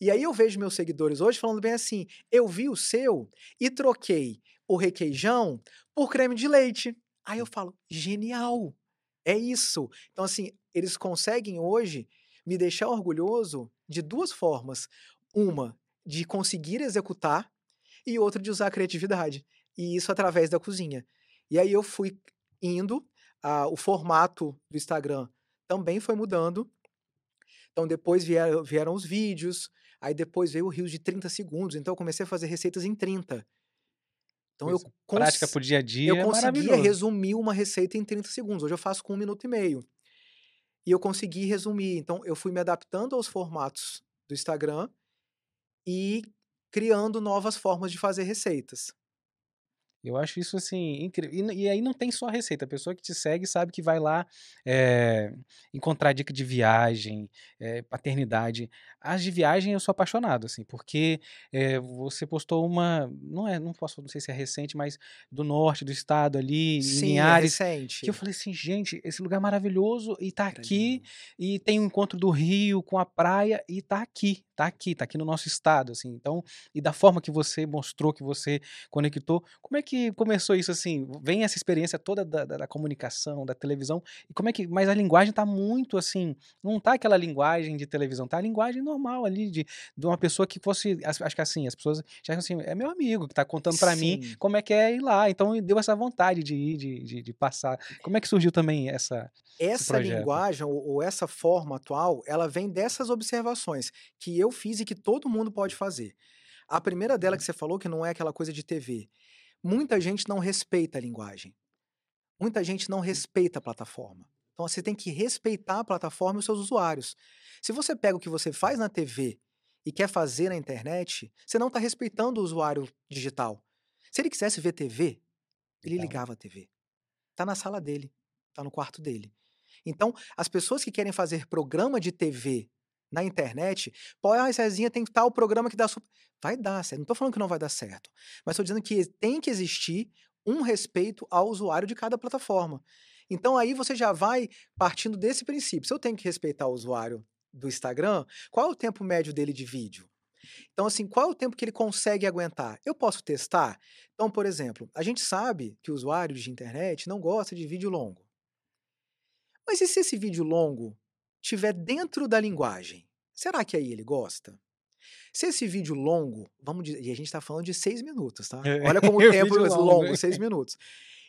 e aí eu vejo meus seguidores hoje falando bem assim: eu vi o seu e troquei o requeijão por creme de leite. Aí eu falo: "Genial, é isso". Então, assim, eles conseguem hoje me deixar orgulhoso de 2 formas. Uma, de conseguir executar, e outra de usar a criatividade, e isso através da cozinha. E aí eu fui indo, ah, o formato do Instagram também foi mudando. Então depois vieram vieram os vídeos, aí depois veio o reels de 30 segundos, então eu comecei a fazer receitas em 30. Então eu cons prática para o dia a dia eu é conseguia resumir uma receita em 30 segundos, hoje eu faço com 1 minuto e meio. E eu consegui resumir, então eu fui me adaptando aos formatos do Instagram e criando novas formas de fazer receitas. Eu acho isso, assim, incrível. E e aí não tem só a receita, a pessoa que te segue sabe que vai lá, eh, encontrar dica de viagem, eh, paternidade. As de viagem eu sou apaixonado, assim, porque, eh, você postou uma não é não posso não sei se é recente, mas do norte do estado ali, em Sim, é Linhares, que eu recente. falei assim: "Gente, esse lugar maravilhoso e tá aqui, e tem o encontro do rio com a praia e tá aqui, tá aqui, tá aqui no nosso estado", assim. Então e da forma que você mostrou, que você conectou, como é que começou isso, assim? Vem essa experiência toda da da da comunicação, da televisão, e como é que mas a linguagem tá muito, assim, não tá aquela linguagem de televisão, tá a linguagem normal ali de de uma pessoa que fosse acho que, assim, as pessoas já assim: "É meu amigo que tá contando pra mim como é que é ir lá", então deu essa vontade de ir, de de de passar. Como é que surgiu também essa Essa linguagem ou ou essa forma atual, ela vem dessas observações, que eu fiz e que todo mundo pode fazer. A primeira dela que você falou, que não é aquela coisa de TV, muita gente não respeita a linguagem. Muita gente não respeita a plataforma. Então você tem que respeitar a plataforma e os seus usuários. Se você pega o que você faz na TV e quer fazer na internet, você não tá respeitando o usuário digital. Se ele quisesse ver TV, ele ligava a TV. Tá na sala dele, tá no quarto dele. Então, as pessoas que querem fazer programa de TV na internet, pô: "Ai, Cezinha tem tal programa que dá sup" vai dar certo, não tô falando que não vai dar certo, mas tô dizendo que tem que existir um respeito ao usuário de cada plataforma. Então aí você já vai partindo desse princípio, se eu tenho que respeitar o usuário do Instagram, qual é o tempo médio dele de vídeo? Então, assim, qual é o tempo que ele consegue aguentar? Eu posso testar? Então, por exemplo, a gente sabe que o usuário de internet não gosta de vídeo longo. Mas e se esse vídeo longo tiver dentro da linguagem? Será que aí ele gosta? Se esse vídeo longo, vamos dizer e a gente tá falando de 6 minutos, tá? É, Olha como o tempo é longo, longo. 6 minutos.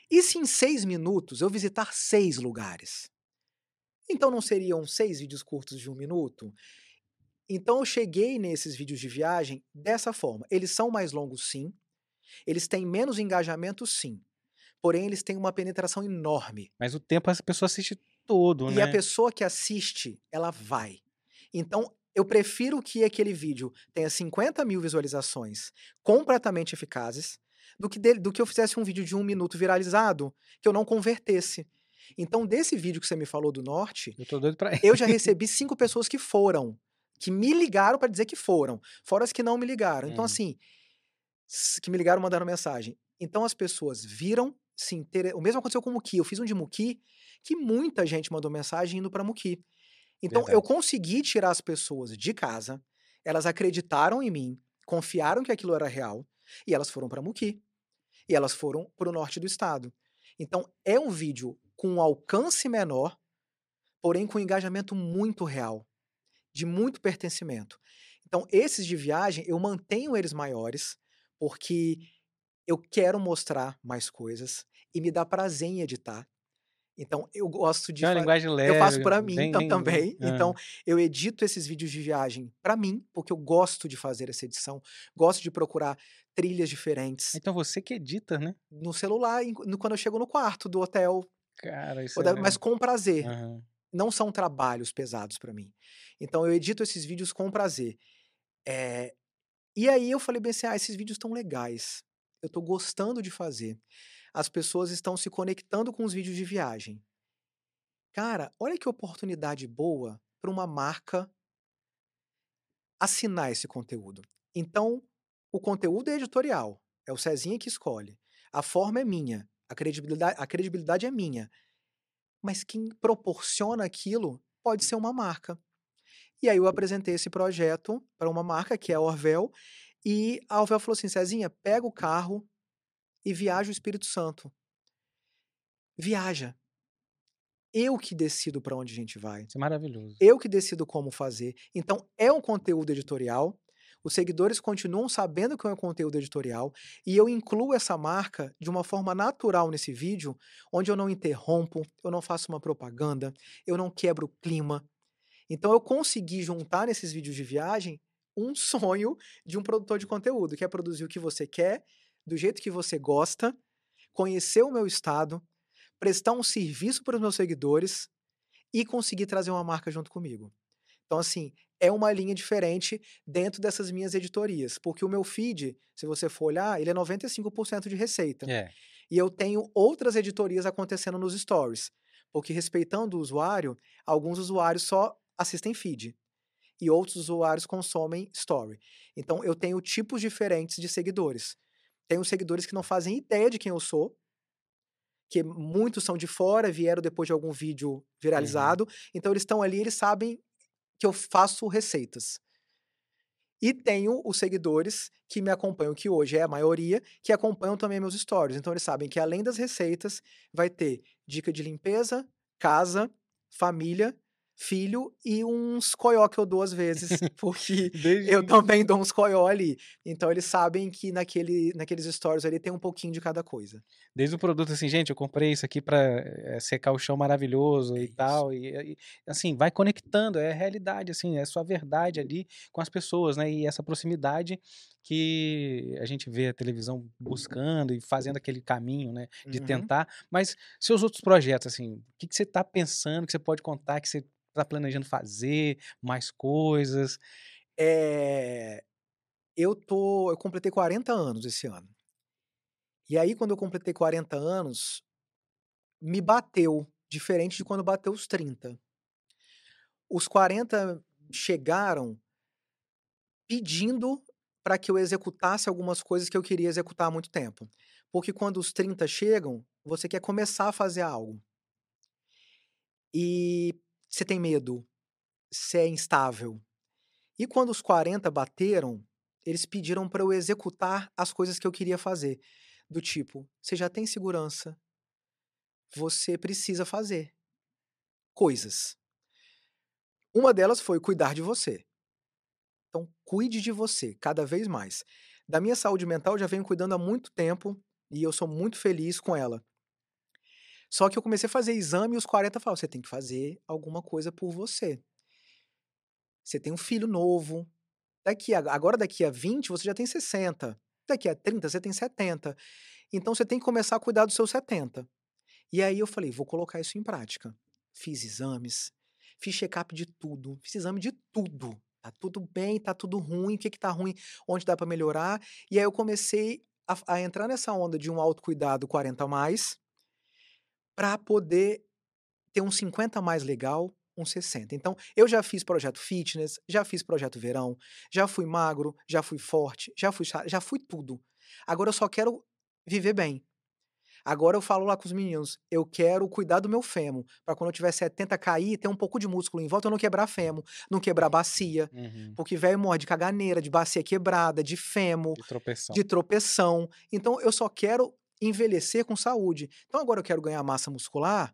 E se em 6 minutos eu visitar 6 lugares? Então não seriam 6 vídeos curtos de 1 minuto? Então eu cheguei nesses vídeos de viagem dessa forma, eles são mais longos sim, eles têm menos engajamento sim, porém eles têm uma penetração enorme. Mas o tempo essa pessoa assiste todo, E a né. pessoa que assiste, ela vai. Então eu prefiro que aquele vídeo tenha 50.000 visualizações completamente eficazes, do que dele do que eu fizesse um vídeo de 1 minuto viralizado, que eu não convertesse. Então desse vídeo que você me falou do norte, Eu eu já recebi 5 pessoas que foram, que me ligaram pra dizer que foram, fora as que não me ligaram. Então Hum. assim, que me ligaram e mandaram mensagem. Então as pessoas viram, se intere o mesmo aconteceu com o Muqui, eu fiz um de Muqui, que muita gente mandou mensagem indo pra Muqui. Então eu Verdade. consegui tirar as pessoas de casa, elas acreditaram em mim, confiaram que aquilo era real, e elas foram pra Muqui. E elas foram para o norte do estado. Então é um vídeo com um alcance menor, porém com engajamento muito real, de muito pertencimento. Então esses de viagem, eu mantenho eles maiores, porque eu quero mostrar mais coisas, e me dá prazer em editar. Então eu gosto de É uma linguagem eu faço leve, pra mim bem tam bem bem também, então hã. eu edito esses vídeos de viagem pra mim, porque eu gosto de fazer essa edição, gosto de procurar trilhas diferentes. Então você que edita, né. No celular, quando eu chego no quarto do hotel. Cara, isso da é mas com prazer, aham. não são trabalhos pesados pra mim. Então eu edito esses vídeos com prazer. Eh, e aí eu falei bem assim: "Ah, esses vídeos estão legais, eu tô gostando de fazer, as pessoas estão se conectando com os vídeos de viagem". Cara, olha que oportunidade boa pra uma marca assinar esse conteúdo. Então, o conteúdo é editorial, é o Cezinha que escolhe, a forma é minha, a credibilida a credibilidade é minha, mas quem proporciona aquilo pode ser uma marca. E aí eu apresentei esse projeto pra uma marca que é a Orvel, e a Orvel falou assim: "Cezinha, pega o carro e viaja o Espírito Santo". viaja. Eu que decido para onde a gente vai. Isso é maravilhoso. Eu que decido como fazer. Então, é um conteúdo editorial. Os seguidores continuam sabendo que é um conteúdo editorial e eu incluo essa marca de uma forma natural nesse vídeo, onde eu não interrompo, eu não faço uma propaganda, eu não quebro o clima. Então eu consegui juntar nesses vídeos de viagem um sonho de um produtor de conteúdo, que é produzir o que você quer, do jeito que você gosta, conhecer o meu estado, prestar um serviço para os meus seguidores e conseguir trazer uma marca junto comigo. Então, assim, é uma linha diferente dentro dessas minhas editorias, porque o meu feed, se você for olhar, ele é 95% de receita. É. E eu tenho outras editorias acontecendo nos stories, porque respeitando o usuário, alguns usuários só assistem feed e outros usuários consomem story. Então, eu tenho tipos diferentes de seguidores. Tenho seguidores que não fazem ideia de quem eu sou, que muitos são de fora, vieram depois de algum vídeo Uhum. viralizado. Então eles estão ali, eles sabem que eu faço receitas. E tenho os seguidores que me acompanham, que hoje é a maioria, que acompanham também meus stories. Então eles sabem que além das receitas, vai ter dica de limpeza, casa, família, filho e uns coió que eu dou às vezes, porque eu também dou uns coió ali. Então eles sabem que naquele, naqueles stories ali tem um pouquinho de cada coisa. Desde o produto assim, gente, eu comprei isso aqui para secar o chão maravilhoso É e isso. tal, e, e, assim, vai conectando, é a realidade, assim, é a sua verdade ali com as pessoas, né, e essa proximidade que a gente vê a televisão buscando e fazendo aquele caminho, né, de Uhum. tentar, mas seus outros projetos, assim, o que, que você tá pensando, que você pode contar, que você tá planejando fazer, mais coisas? Eh, eu tô eu completei 40 anos esse ano. E aí quando eu completei 40 anos, me bateu, diferente de quando bateu os 30. Os 40 chegaram pedindo para que eu executasse algumas coisas que eu queria executar há muito tempo. Porque quando os 30 chegam, você quer começar a fazer algo. E você tem medo, você é instável. E quando os 40 bateram, eles pediram para eu executar as coisas que eu queria fazer. Do tipo, você já tem segurança, você precisa fazer coisas. Uma delas foi cuidar de você. Então, cuide de você cada vez mais. Da minha saúde mental, já venho cuidando há muito tempo e eu sou muito feliz com ela. Só que eu comecei a fazer exame e os 40 falaram: você tem que fazer alguma coisa por você. Você tem um filho novo. Daqui a, agora, daqui a 20, você já tem 60. Daqui a 30, você tem 70. Então, você tem que começar a cuidar dos seus 70. E aí eu falei: vou colocar isso em prática. Fiz exames, fiz check-up de tudo, fiz exame de tudo. Tá tudo bem, tá tudo ruim, o que que tá ruim, onde dá para melhorar. E aí eu comecei a, a entrar nessa onda de um autocuidado 40 a mais, para poder ter um 50 a mais legal, um 60. Então, eu já fiz projeto fitness, já fiz projeto verão, já fui magro, já fui forte, já fui, já fui tudo. Agora eu só quero viver bem. Agora eu falo lá com os meninos, eu quero cuidar do meu fêmur, para quando eu tiver 70 cair, ter um pouco de músculo em volta, eu não quebrar fêmur, não quebrar bacia, Uhum, porque velho morre de caganeira, de bacia quebrada, de fêmur, de tropeção. de tropeção. Então eu só quero envelhecer com saúde. Então agora eu quero ganhar massa muscular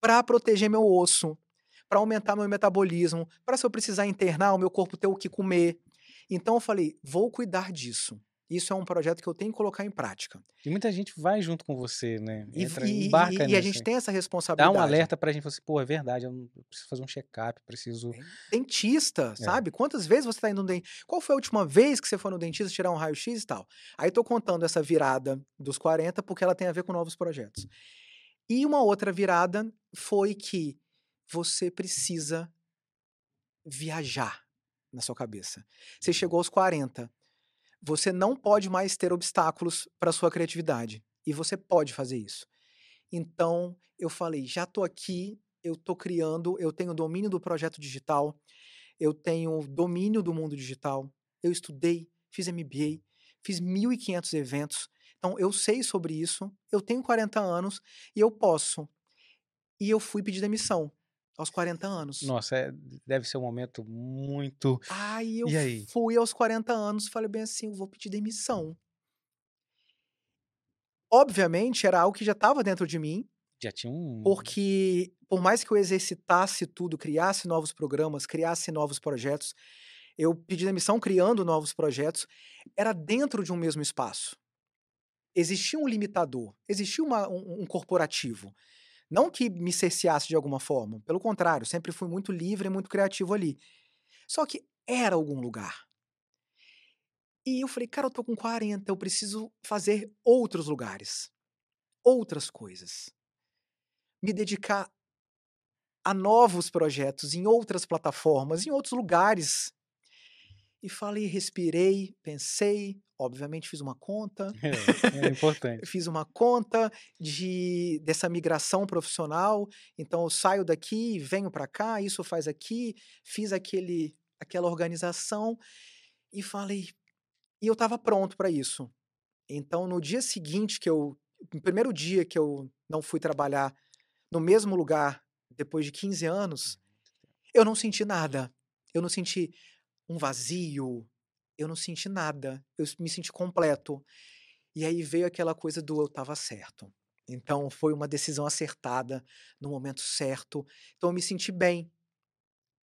para proteger meu osso, para aumentar meu metabolismo, para se eu precisar internar, o meu corpo ter o que comer. Então eu falei, vou cuidar disso. Isso é um projeto que eu tenho que colocar em prática. E muita gente vai junto com você, né? E, Entra, e- e- embarca e a nisso gente tem essa Dá responsabilidade. um alerta pra gente, assim, pô, é verdade, eu preciso fazer um check-up, preciso... Dentista, É. sabe? Quantas vezes você tá indo no dentista? Qual foi a última vez que você foi no dentista tirar um raio-x e tal? Aí tô contando essa virada dos 40 porque ela tem a ver com novos projetos. E uma outra virada foi que você precisa viajar na sua cabeça. Você chegou aos 40. Você não pode mais ter obstáculos para sua criatividade. E você pode fazer isso. Então, eu falei, já tô aqui, eu tô criando, eu tenho domínio do projeto digital, eu tenho domínio do mundo digital, eu estudei, fiz MBA, fiz 1.500 eventos, então eu sei sobre isso, eu tenho 40 anos e eu posso. E eu fui pedir demissão aos 40 anos. Nossa, é- deve ser um momento muito... Aí eu E aí? fui aos 40 anos falei bem assim, eu vou pedir demissão. Obviamente era algo que já estava dentro de mim, Já tinha um. Porque, por mais que eu exercitasse tudo, criasse novos programas, criasse novos projetos, eu pedi demissão criando novos projetos, era dentro de um mesmo espaço. Existia um limitador, existia uma, um, um corporativo. Não que me cerceasse de alguma forma, pelo contrário, sempre fui muito livre e muito criativo ali. Só que era algum lugar. E eu falei, cara, eu tô com 40, eu preciso fazer outros lugares, outras coisas. Me dedicar a novos projetos em outras plataformas, em outros lugares. E falei, respirei, pensei, obviamente fiz uma conta. É, é importante. fiz uma conta de dessa migração profissional. Então eu saio daqui, venho para cá, isso faz aqui, fiz aquele aquela organização e falei, e eu estava pronto para isso. Então, no dia seguinte que eu. No primeiro dia que eu não fui trabalhar no mesmo lugar, depois de 15 anos, eu não senti nada. Eu não senti um vazio, eu não senti nada. Eu me senti completo. E aí veio aquela coisa do eu estava certo. Então foi uma decisão acertada, no momento certo. Então eu me senti bem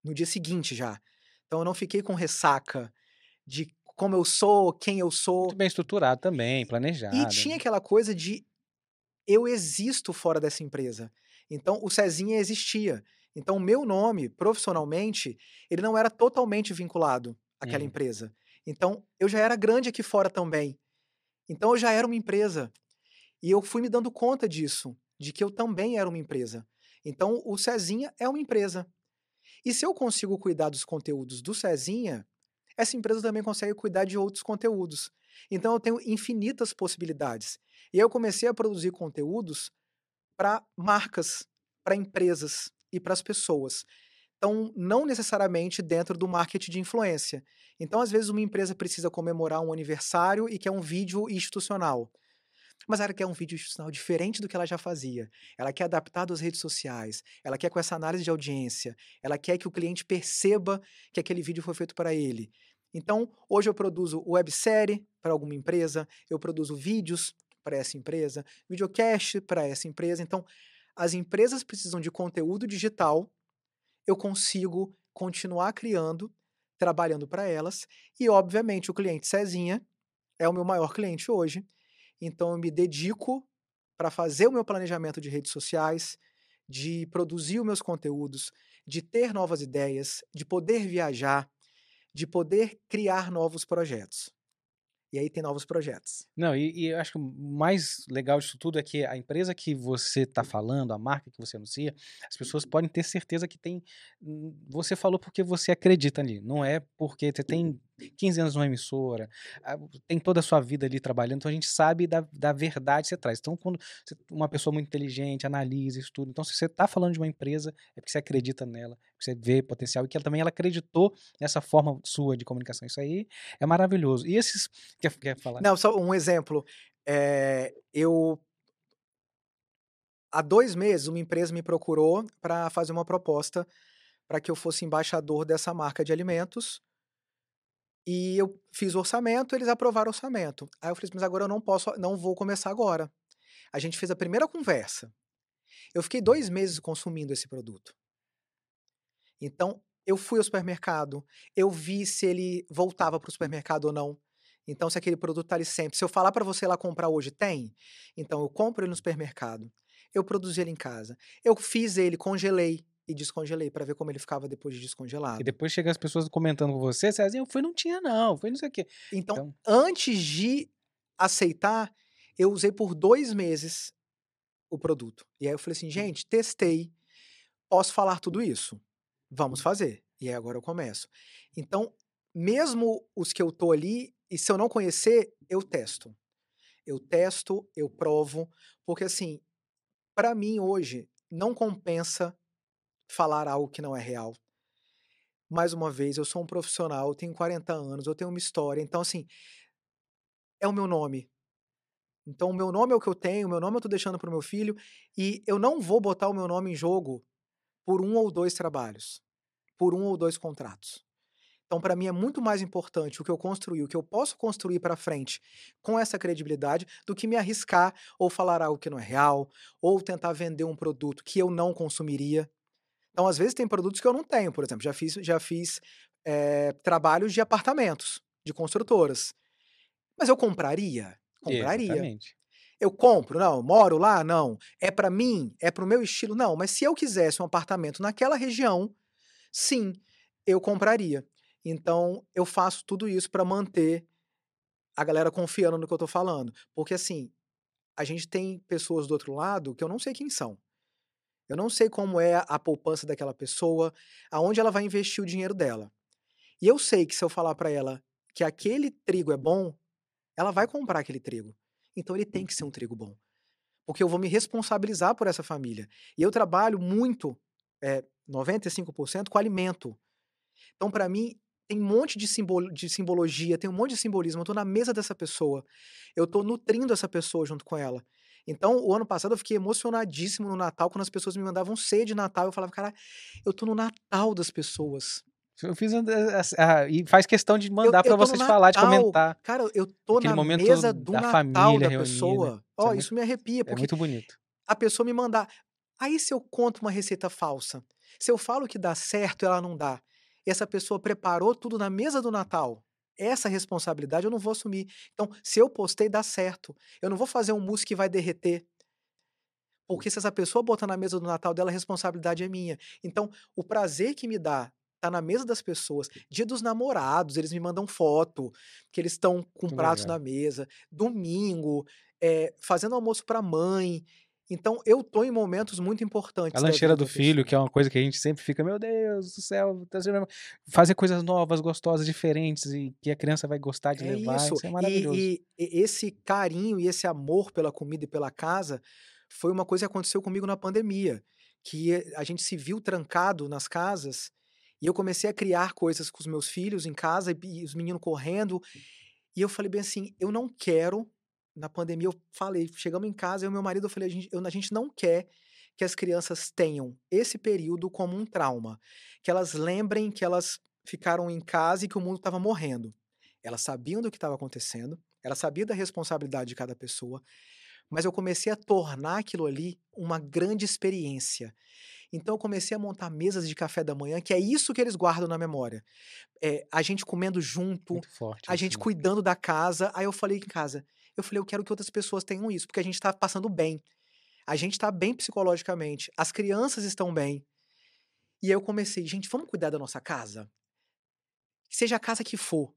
no dia seguinte já. Então eu não fiquei com ressaca de como eu sou, quem eu sou. Muito bem estruturado também, planejado. E tinha aquela coisa de eu existo fora dessa empresa. Então o Cezinha existia. Então o meu nome, profissionalmente, ele não era totalmente vinculado àquela uhum. empresa. Então eu já era grande aqui fora também. Então eu já era uma empresa. E eu fui me dando conta disso, de que eu também era uma empresa. Então o Cezinha é uma empresa. E se eu consigo cuidar dos conteúdos do Cezinha, essa empresa também consegue cuidar de outros conteúdos. Então eu tenho infinitas possibilidades. E eu comecei a produzir conteúdos para marcas, para empresas e para as pessoas. Então, não necessariamente dentro do marketing de influência. Então, às vezes, uma empresa precisa comemorar um aniversário e quer um vídeo institucional. Mas ela quer um vídeo institucional diferente do que ela já fazia. Ela quer adaptado às redes sociais. Ela quer com essa análise de audiência. Ela quer que o cliente perceba que aquele vídeo foi feito para ele. Então, hoje eu produzo websérie para alguma empresa, eu produzo vídeos para essa empresa, videocast para essa empresa. Então, as empresas precisam de conteúdo digital, eu consigo continuar criando, trabalhando para elas, e obviamente o cliente Cezinha é o meu maior cliente hoje. Então, eu me dedico para fazer o meu planejamento de redes sociais, de produzir os meus conteúdos, de ter novas ideias, de poder viajar, de poder criar novos projetos. E aí tem novos projetos. Não, e, e eu acho que o mais legal disso tudo é que a empresa que você está falando, a marca que você anuncia, as pessoas podem ter certeza que tem. Hum, você falou porque você acredita ali, não é porque você tem 15 anos numa emissora, tem toda a sua vida ali trabalhando, então a gente sabe da, da verdade que você traz. Então, quando uma pessoa muito inteligente analisa isso tudo, então se você está falando de uma empresa, é porque você acredita nela, você vê potencial e que ela também ela acreditou nessa forma sua de comunicação. Isso aí é maravilhoso. E esses. Quer, quer falar? Não, só um exemplo. É, eu. Há dois meses, uma empresa me procurou para fazer uma proposta para que eu fosse embaixador dessa marca de alimentos e eu fiz o orçamento, eles aprovaram o orçamento. Aí eu falei, mas agora eu não posso, não vou começar agora. A gente fez a primeira conversa. Eu fiquei dois meses consumindo esse produto. Então, eu fui ao supermercado, eu vi se ele voltava para o supermercado ou não. Então, se aquele produto está ali sempre. Se eu falar para você lá comprar hoje, tem? Então, eu compro ele no supermercado. Eu produzi ele em casa. Eu fiz ele, congelei e descongelei para ver como ele ficava depois de descongelado. E depois chega as pessoas comentando com você, Cezinha, eu fui, não tinha não, foi não sei o quê. Então, então, antes de aceitar, eu usei por dois meses o produto. E aí eu falei assim, gente, testei, posso falar tudo isso? Vamos fazer. E aí agora eu começo. Então, mesmo os que eu tô ali, e se eu não conhecer, eu testo. Eu testo, eu provo, porque assim, para mim hoje não compensa falar algo que não é real. Mais uma vez, eu sou um profissional, eu tenho 40 anos, eu tenho uma história, então assim, é o meu nome. Então, o meu nome é o que eu tenho, o meu nome eu tô deixando pro meu filho, e eu não vou botar o meu nome em jogo por um ou dois trabalhos, por um ou dois contratos. Então, para mim, é muito mais importante o que eu construí, o que eu posso construir para frente com essa credibilidade, do que me arriscar ou falar algo que não é real, ou tentar vender um produto que eu não consumiria. Então, às vezes, tem produtos que eu não tenho, por exemplo. Já fiz, já fiz é, trabalhos de apartamentos, de construtoras. Mas eu compraria? Compraria. Exatamente. Eu compro? Não. Moro lá? Não. É para mim? É para o meu estilo? Não. Mas se eu quisesse um apartamento naquela região, sim, eu compraria. Então, eu faço tudo isso para manter a galera confiando no que eu tô falando. Porque, assim, a gente tem pessoas do outro lado que eu não sei quem são. Eu não sei como é a poupança daquela pessoa, aonde ela vai investir o dinheiro dela. E eu sei que se eu falar para ela que aquele trigo é bom, ela vai comprar aquele trigo. Então ele tem que ser um trigo bom. Porque eu vou me responsabilizar por essa família. E eu trabalho muito, é, 95%, com alimento. Então, para mim, tem um monte de, de simbologia, tem um monte de simbolismo. Eu estou na mesa dessa pessoa. Eu estou nutrindo essa pessoa junto com ela. Então, o ano passado eu fiquei emocionadíssimo no Natal, quando as pessoas me mandavam ceia de Natal. Eu falava, cara, eu tô no Natal das pessoas. Eu fiz ah, e faz questão de mandar para vocês falar, de comentar. Cara, eu tô na mesa do da Natal família da pessoa. Ó, oh, isso, me arrepia. É porque é muito bonito. A pessoa me mandar. Aí se eu conto uma receita falsa, se eu falo que dá certo, ela não dá. E essa pessoa preparou tudo na mesa do Natal essa responsabilidade eu não vou assumir. Então, se eu postei, dá certo. Eu não vou fazer um mousse que vai derreter. Porque se essa pessoa botar na mesa do Natal dela, a responsabilidade é minha. Então, o prazer que me dá tá na mesa das pessoas. Dia dos namorados, eles me mandam foto que eles estão com pratos na mesa. Domingo, é, fazendo almoço para mãe. Então, eu tô em momentos muito importantes. A lancheira do filho, que é uma coisa que a gente sempre fica, meu Deus do céu, tá fazer coisas novas, gostosas, diferentes e que a criança vai gostar de é levar. Isso. isso é maravilhoso. E, e, esse carinho e esse amor pela comida e pela casa foi uma coisa que aconteceu comigo na pandemia, que a gente se viu trancado nas casas e eu comecei a criar coisas com os meus filhos em casa e, e os meninos correndo. E eu falei bem assim, eu não quero na pandemia, eu falei, chegamos em casa, eu e meu marido, eu falei, a gente, eu, a gente não quer que as crianças tenham esse período como um trauma. Que elas lembrem que elas ficaram em casa e que o mundo estava morrendo. Elas sabiam do que estava acontecendo, elas sabiam da responsabilidade de cada pessoa, mas eu comecei a tornar aquilo ali uma grande experiência. Então eu comecei a montar mesas de café da manhã, que é isso que eles guardam na memória. É, a gente comendo junto, forte, a gente né? cuidando da casa. Aí eu falei em casa, eu falei, eu quero que outras pessoas tenham isso, porque a gente está passando bem. A gente está bem psicologicamente, as crianças estão bem. E aí eu comecei, gente, vamos cuidar da nossa casa? Seja a casa que for.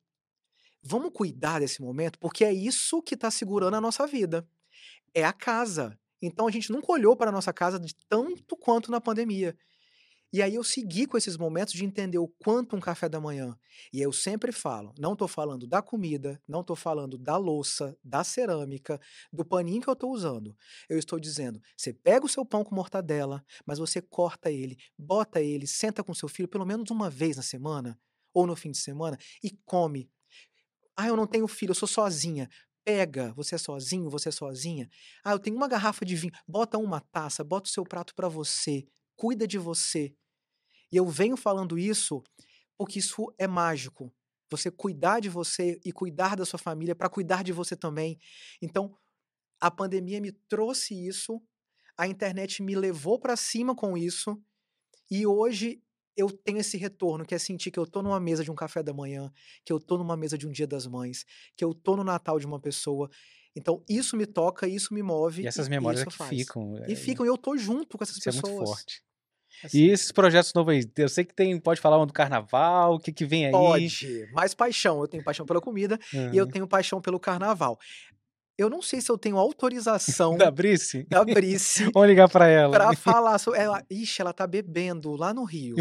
Vamos cuidar desse momento, porque é isso que está segurando a nossa vida. É a casa. Então a gente nunca olhou para a nossa casa de tanto quanto na pandemia. E aí eu segui com esses momentos de entender o quanto um café da manhã. E eu sempre falo, não estou falando da comida, não estou falando da louça, da cerâmica, do paninho que eu estou usando. Eu estou dizendo, você pega o seu pão com mortadela, mas você corta ele, bota ele, senta com seu filho pelo menos uma vez na semana ou no fim de semana e come. Ah, eu não tenho filho, eu sou sozinha. Pega, você é sozinho, você é sozinha. Ah, eu tenho uma garrafa de vinho. Bota uma taça, bota o seu prato para você cuida de você. E eu venho falando isso porque isso é mágico. Você cuidar de você e cuidar da sua família para cuidar de você também. Então, a pandemia me trouxe isso, a internet me levou para cima com isso, e hoje eu tenho esse retorno, que é sentir que eu tô numa mesa de um café da manhã, que eu tô numa mesa de um dia das mães, que eu tô no Natal de uma pessoa. Então, isso me toca, isso me move. E essas memórias e é que faz. ficam. E é, ficam, e eu tô junto com essas isso pessoas. É muito forte. Assim. E esses projetos novos aí, eu sei que tem, pode falar um do carnaval, o que, que vem aí? Pode, mais paixão. Eu tenho paixão pela comida uhum. e eu tenho paixão pelo carnaval. Eu não sei se eu tenho autorização da Brice. Da Brice. Vamos ligar para ela. Para falar sobre ela. Ixi, ela tá bebendo lá no Rio.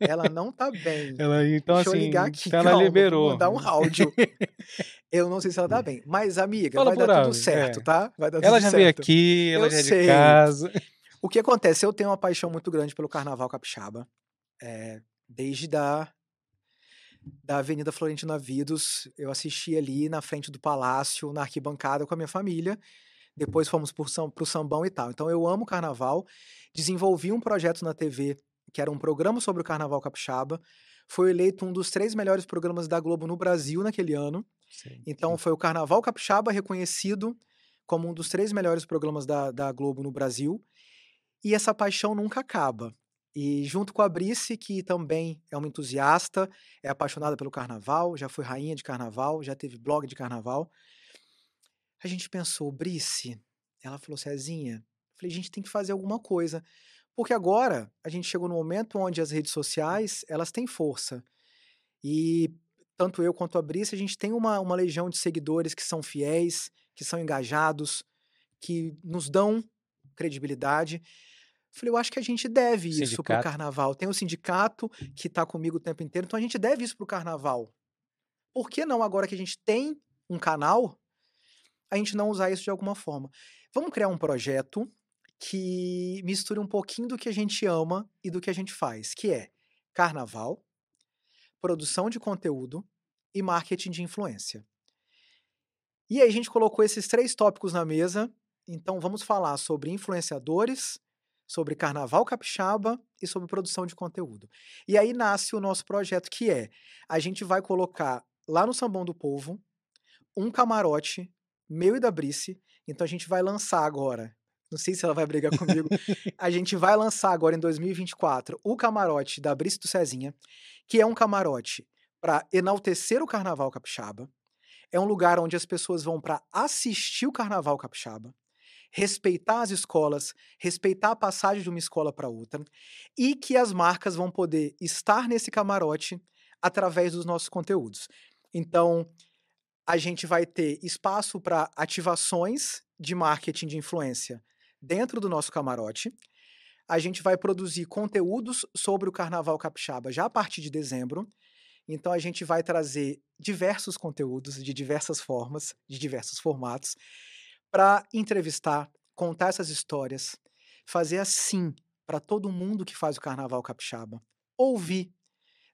ela não tá bem. Ela, então, Deixa assim, eu ligar aqui. Então ela calma, liberou. Vou mandar um áudio. eu não sei se ela tá bem. Mas, amiga, Fala vai dar tudo certo, é. tá? Vai dar ela já veio aqui, ela eu já é sei. de casa. O que acontece? Eu tenho uma paixão muito grande pelo carnaval capixaba. É, desde da, da Avenida Florentina Vidos, eu assisti ali na frente do palácio, na arquibancada com a minha família. Depois fomos para o sambão e tal. Então eu amo carnaval. Desenvolvi um projeto na TV que era um programa sobre o carnaval capixaba. foi eleito um dos três melhores programas da Globo no Brasil naquele ano. Sim, Então sim. foi o Carnaval Capixaba reconhecido como um dos três melhores programas da, da Globo no Brasil. E essa paixão nunca acaba. E junto com a Brice, que também é uma entusiasta, é apaixonada pelo carnaval, já foi rainha de carnaval, já teve blog de carnaval. A gente pensou, Brice, ela falou, Cezinha, falei, a gente tem que fazer alguma coisa. Porque agora a gente chegou no momento onde as redes sociais, elas têm força. E tanto eu quanto a Brice, a gente tem uma, uma legião de seguidores que são fiéis, que são engajados, que nos dão credibilidade. Falei, eu acho que a gente deve isso para o Sindicato. carnaval. Tem o sindicato que está comigo o tempo inteiro, então a gente deve isso para o carnaval. Por que não, agora que a gente tem um canal, a gente não usar isso de alguma forma? Vamos criar um projeto que misture um pouquinho do que a gente ama e do que a gente faz, que é carnaval, produção de conteúdo e marketing de influência. E aí a gente colocou esses três tópicos na mesa. Então vamos falar sobre influenciadores, sobre carnaval capixaba e sobre produção de conteúdo. E aí nasce o nosso projeto que é: a gente vai colocar lá no Sambão do Povo um camarote meu e da Brice. Então a gente vai lançar agora. Não sei se ela vai brigar comigo. a gente vai lançar agora em 2024 o camarote da Brice do Cezinha, que é um camarote para enaltecer o carnaval capixaba. É um lugar onde as pessoas vão para assistir o carnaval capixaba, respeitar as escolas, respeitar a passagem de uma escola para outra, e que as marcas vão poder estar nesse camarote através dos nossos conteúdos. Então, a gente vai ter espaço para ativações de marketing de influência dentro do nosso camarote. A gente vai produzir conteúdos sobre o Carnaval Capixaba já a partir de dezembro. Então a gente vai trazer diversos conteúdos de diversas formas, de diversos formatos, para entrevistar, contar essas histórias, fazer assim para todo mundo que faz o Carnaval Capixaba, ouvir,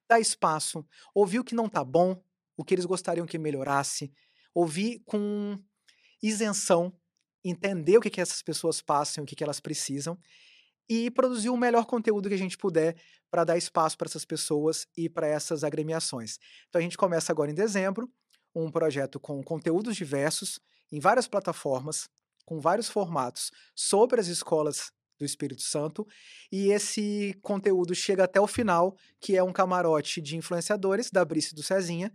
dar espaço, ouvir o que não tá bom, o que eles gostariam que melhorasse, ouvir com isenção, entender o que, que essas pessoas passam, o que, que elas precisam e produzir o melhor conteúdo que a gente puder para dar espaço para essas pessoas e para essas agremiações. Então a gente começa agora em dezembro um projeto com conteúdos diversos em várias plataformas, com vários formatos sobre as escolas do Espírito Santo e esse conteúdo chega até o final, que é um camarote de influenciadores da Brice do Cezinha,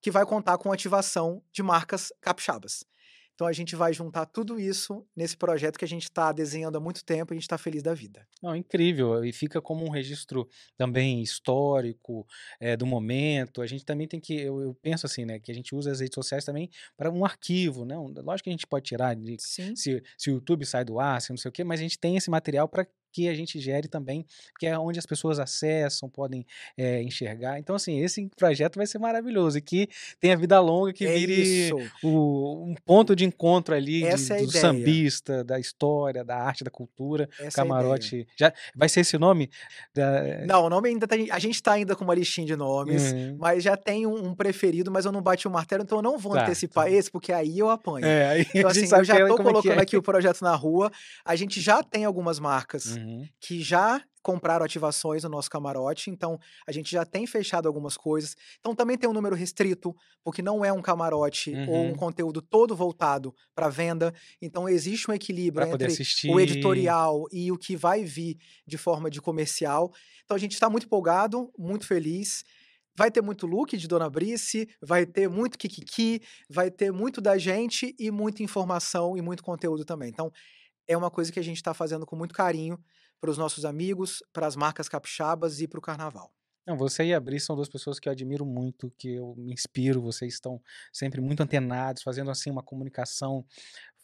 que vai contar com ativação de marcas capixabas. Então a gente vai juntar tudo isso nesse projeto que a gente está desenhando há muito tempo e a gente está feliz da vida. Não, incrível. E fica como um registro também histórico é, do momento. A gente também tem que, eu, eu, penso assim, né, que a gente usa as redes sociais também para um arquivo, né? Lógico que a gente pode tirar de, se, se o YouTube sai do ar, se não sei o quê, mas a gente tem esse material para que a gente gere também, que é onde as pessoas acessam, podem é, enxergar. Então, assim, esse projeto vai ser maravilhoso e que tenha vida longa, que é vire o, um ponto de encontro ali de, é do sambista, da história, da arte, da cultura. Essa camarote. É Já vai ser esse nome? Da... Não, o nome ainda tem. A gente está ainda com uma listinha de nomes, uhum. mas já tem um, um, preferido, mas eu não bati o martelo, então eu não vou tá, antecipar tá. esse, porque aí eu apanho. É, aí então, assim, eu já tô colocando é aqui o projeto na rua. A gente já tem algumas marcas uhum. Que já compraram ativações no nosso camarote, então a gente já tem fechado algumas coisas. Então também tem um número restrito, porque não é um camarote uhum. ou um conteúdo todo voltado para venda. Então existe um equilíbrio pra entre o editorial e o que vai vir de forma de comercial. Então a gente está muito empolgado, muito feliz. Vai ter muito look de Dona Brice, vai ter muito kikiki, vai ter muito da gente e muita informação e muito conteúdo também. Então é uma coisa que a gente está fazendo com muito carinho para os nossos amigos, para as marcas capixabas e para o carnaval. Não, você e a Bri são duas pessoas que eu admiro muito, que eu me inspiro, vocês estão sempre muito antenados, fazendo assim uma comunicação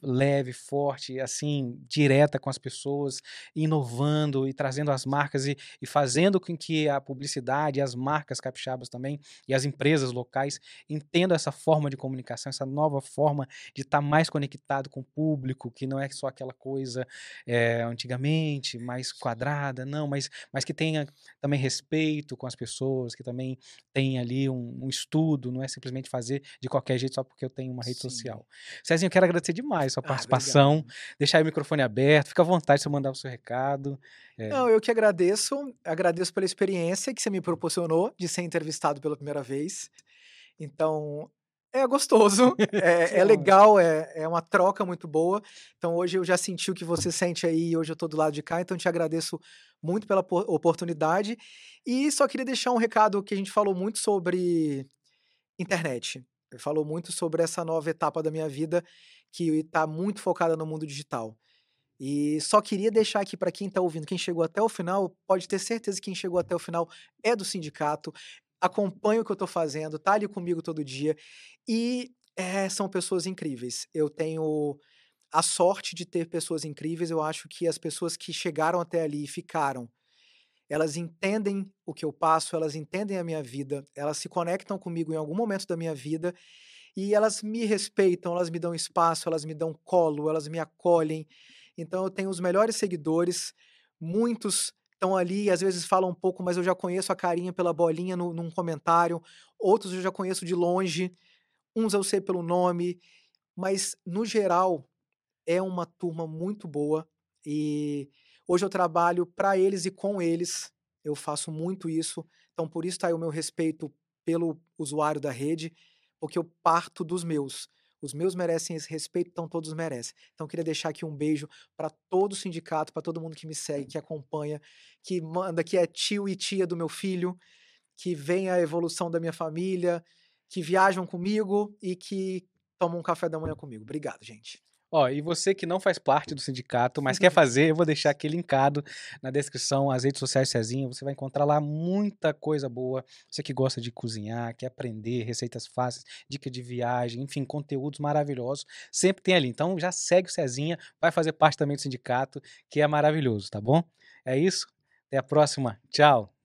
leve, forte, assim, direta com as pessoas, inovando e trazendo as marcas e, e fazendo com que a publicidade, as marcas capixabas também e as empresas locais entendam essa forma de comunicação, essa nova forma de estar tá mais conectado com o público, que não é só aquela coisa é, antigamente, mais quadrada, não, mas, mas que tenha também respeito com as pessoas, que também tenha ali um, um estudo, não é simplesmente fazer de qualquer jeito só porque eu tenho uma rede Sim. social. Cezinho, eu quero agradecer demais sua ah, participação. Ah, Deixar o microfone aberto, fica à vontade se eu mandar o seu recado. É. Não, eu que agradeço, agradeço pela experiência que você me proporcionou de ser entrevistado pela primeira vez. Então, é gostoso, é, é legal, é, é uma troca muito boa. Então hoje eu já senti o que você sente aí, hoje eu tô do lado de cá, então te agradeço muito pela oportunidade. E só queria deixar um recado que a gente falou muito sobre internet. Falou muito sobre essa nova etapa da minha vida que está muito focada no mundo digital. E só queria deixar aqui para quem está ouvindo, quem chegou até o final, pode ter certeza que quem chegou até o final é do sindicato, acompanha o que eu estou fazendo, tá ali comigo todo dia e é, são pessoas incríveis. Eu tenho a sorte de ter pessoas incríveis. Eu acho que as pessoas que chegaram até ali e ficaram, elas entendem o que eu passo, elas entendem a minha vida, elas se conectam comigo em algum momento da minha vida e elas me respeitam, elas me dão espaço, elas me dão colo, elas me acolhem. Então eu tenho os melhores seguidores, muitos estão ali, às vezes falam um pouco, mas eu já conheço a carinha pela bolinha no, num comentário, outros eu já conheço de longe, uns eu sei pelo nome, mas no geral é uma turma muito boa e hoje eu trabalho para eles e com eles, eu faço muito isso, então por isso está aí o meu respeito pelo usuário da rede, porque eu parto dos meus. Os meus merecem esse respeito, então todos merecem. Então queria deixar aqui um beijo para todo o sindicato, para todo mundo que me segue, que acompanha, que manda, que é tio e tia do meu filho, que vem a evolução da minha família, que viajam comigo e que tomam um café da manhã comigo. Obrigado, gente. Ó, e você que não faz parte do sindicato, mas quer fazer, eu vou deixar aqui linkado na descrição as redes sociais Cezinha. Você vai encontrar lá muita coisa boa. Você que gosta de cozinhar, quer aprender receitas fáceis, dica de viagem, enfim, conteúdos maravilhosos, sempre tem ali. Então já segue o Cezinha, vai fazer parte também do sindicato, que é maravilhoso, tá bom? É isso. Até a próxima. Tchau.